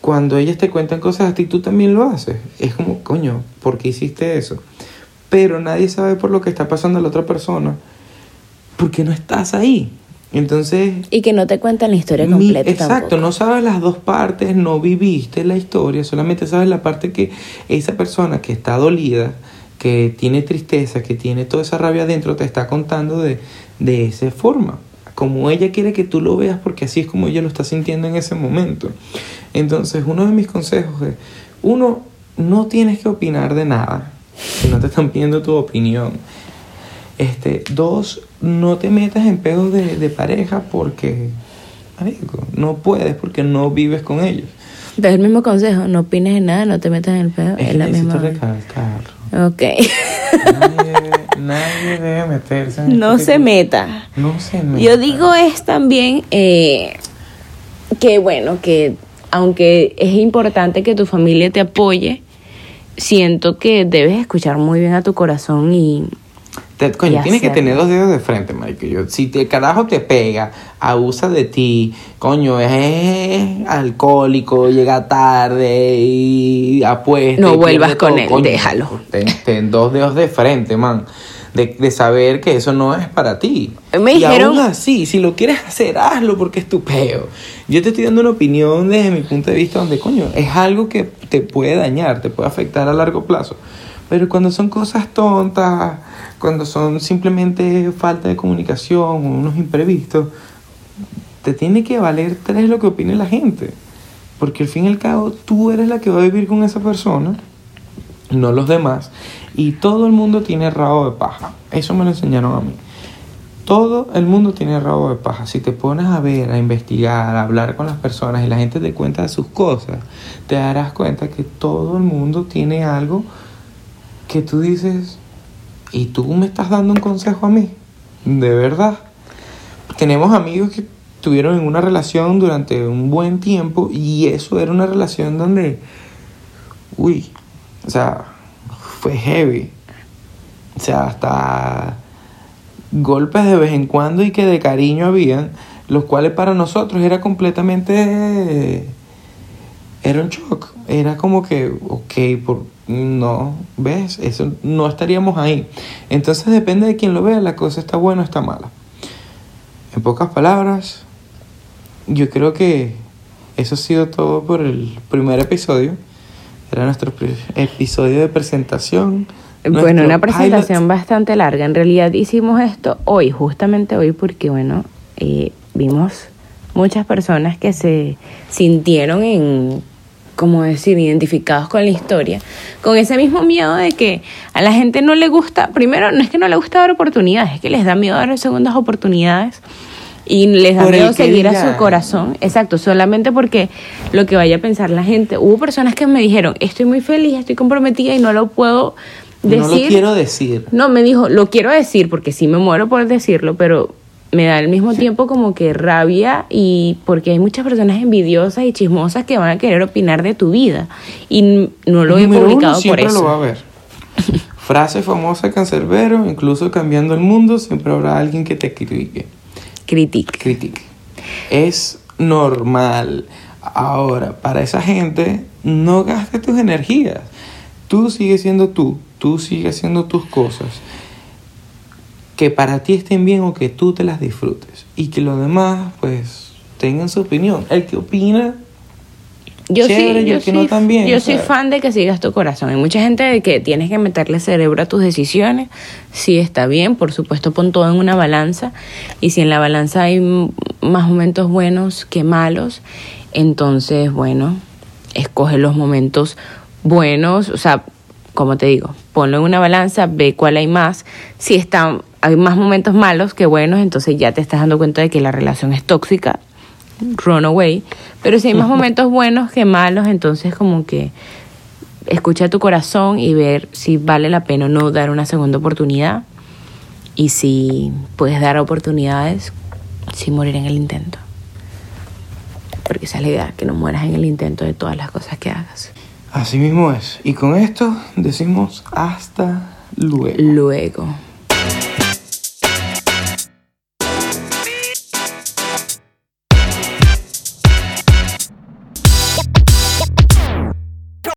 A: cuando ellas te cuentan cosas a ti, tú también lo haces. Es como, coño, ¿por qué hiciste eso? Pero nadie sabe por lo que está pasando a la otra persona, porque no estás ahí. Entonces...
B: Y que no te cuentan la historia completa.
A: exacto, no sabes las dos partes, no viviste la historia, solamente sabes la parte que esa persona que está dolida, que tiene tristeza, que tiene toda esa rabia adentro, te está contando de, de esa forma. Como ella quiere que tú lo veas, porque así es como ella lo está sintiendo en ese momento. Entonces, uno de mis consejos es, uno, no tienes que opinar de nada, si no te están pidiendo tu opinión. Este, dos, no te metas en pedos de, de pareja porque, amigo, no puedes porque no vives con ellos.
B: Es el mismo consejo, no opines en nada, no te metas en el pedo.
A: Es,
B: es la misma.
A: recalcarlo.
B: Ok.
A: Nadie, nadie debe meterse en
B: no
A: este
B: se meta.
A: No se meta.
B: Yo digo es también eh, que bueno, que aunque es importante que tu familia te apoye, siento que debes escuchar muy bien a tu corazón y
A: Te- coño, tienes que
B: hacerlo.
A: tener dos dedos de frente, marico. Yo, si te carajo te pega, abusa de ti, coño, es alcohólico, llega tarde y apuesta.
B: No
A: y
B: vuelvas con
A: todo,
B: él,
A: coño,
B: déjalo.
A: Ten, ten dos dedos de frente, man. De, de saber que eso no es para ti.
B: Me
A: y
B: dijeron-
A: aún así, si lo quieres hacer, hazlo porque es tu peo. Yo te estoy dando una opinión desde mi punto de vista donde, coño, es algo que te puede dañar, te puede afectar a largo plazo. Pero cuando son cosas tontas, cuando son simplemente falta de comunicación o unos imprevistos, te tiene que valer tres lo que opine la gente. Porque al fin y al cabo tú eres la que va a vivir con esa persona, no los demás. Y todo el mundo tiene rabo de paja. Eso me lo enseñaron a mí. Todo el mundo tiene rabo de paja. Si te pones a ver, a investigar, a hablar con las personas y la gente te cuenta de sus cosas, te darás cuenta que todo el mundo tiene algo que tú dices, ¿y tú me estás dando un consejo a mí? ¿De verdad? Tenemos amigos que estuvieron en una relación durante un buen tiempo y eso era una relación donde, uy, o sea, fue heavy. O sea, hasta golpes de vez en cuando y que de cariño habían, los cuales para nosotros era completamente... Era un shock. Era como que, ok, por, no, ¿ves? Eso no estaríamos ahí. Entonces depende de quién lo vea, la cosa está buena o está mala. En pocas palabras, yo creo que eso ha sido todo por el primer episodio. Era nuestro episodio de presentación.
B: Bueno, una presentación
A: pilot.
B: bastante larga. En realidad hicimos esto hoy, justamente hoy, porque bueno, eh, vimos muchas personas que se sintieron en, como decir, identificados con la historia, con ese mismo miedo de que a la gente no le gusta, primero no es que no le gusta dar oportunidades, es que les da miedo dar segundas oportunidades y les da
A: Por
B: miedo seguir a su corazón. Exacto, solamente porque lo que vaya a pensar la gente. Hubo personas que me dijeron, estoy muy feliz, estoy comprometida y no lo puedo decir.
A: No lo quiero decir.
B: No, me dijo, lo quiero decir porque sí me muero por decirlo, pero me da al mismo tiempo como que rabia y porque hay muchas personas envidiosas y chismosas que van a querer opinar de tu vida y no lo he
A: Número uno,
B: publicado por
A: siempre
B: eso.
A: lo va a ver. Frase famosa Cancerbero, incluso cambiando el mundo, siempre habrá alguien que te critique.
B: Critique.
A: critique. Es normal. Ahora, para esa gente, no gastes tus energías. Tú sigues siendo tú, tú sigues haciendo tus cosas. Que para ti estén bien o que tú te las disfrutes. Y que los demás, pues, tengan su opinión. El que opina,
B: Yo
A: Chévere,
B: sí, yo
A: que
B: sí,
A: no también,
B: yo soy fan de que sigas tu corazón. Hay mucha gente de que tienes que meterle cerebro a tus decisiones. Sí está bien, por supuesto pon todo en una balanza. Y si en la balanza hay más momentos buenos que malos, entonces, bueno, escoge los momentos buenos. O sea, como te digo, ponlo en una balanza, ve cuál hay más. Si están, hay más momentos malos que buenos, entonces ya te estás dando cuenta de que la relación es tóxica run away. Pero si hay más momentos buenos que malos, entonces como que escucha tu corazón y ver si vale la pena o no dar una segunda oportunidad. Y si puedes dar oportunidades sin morir en el intento. Porque esa es la idea, que no mueras en el intento de todas las cosas que hagas.
A: así mismo es. Y con esto decimos hasta luego.
B: Luego.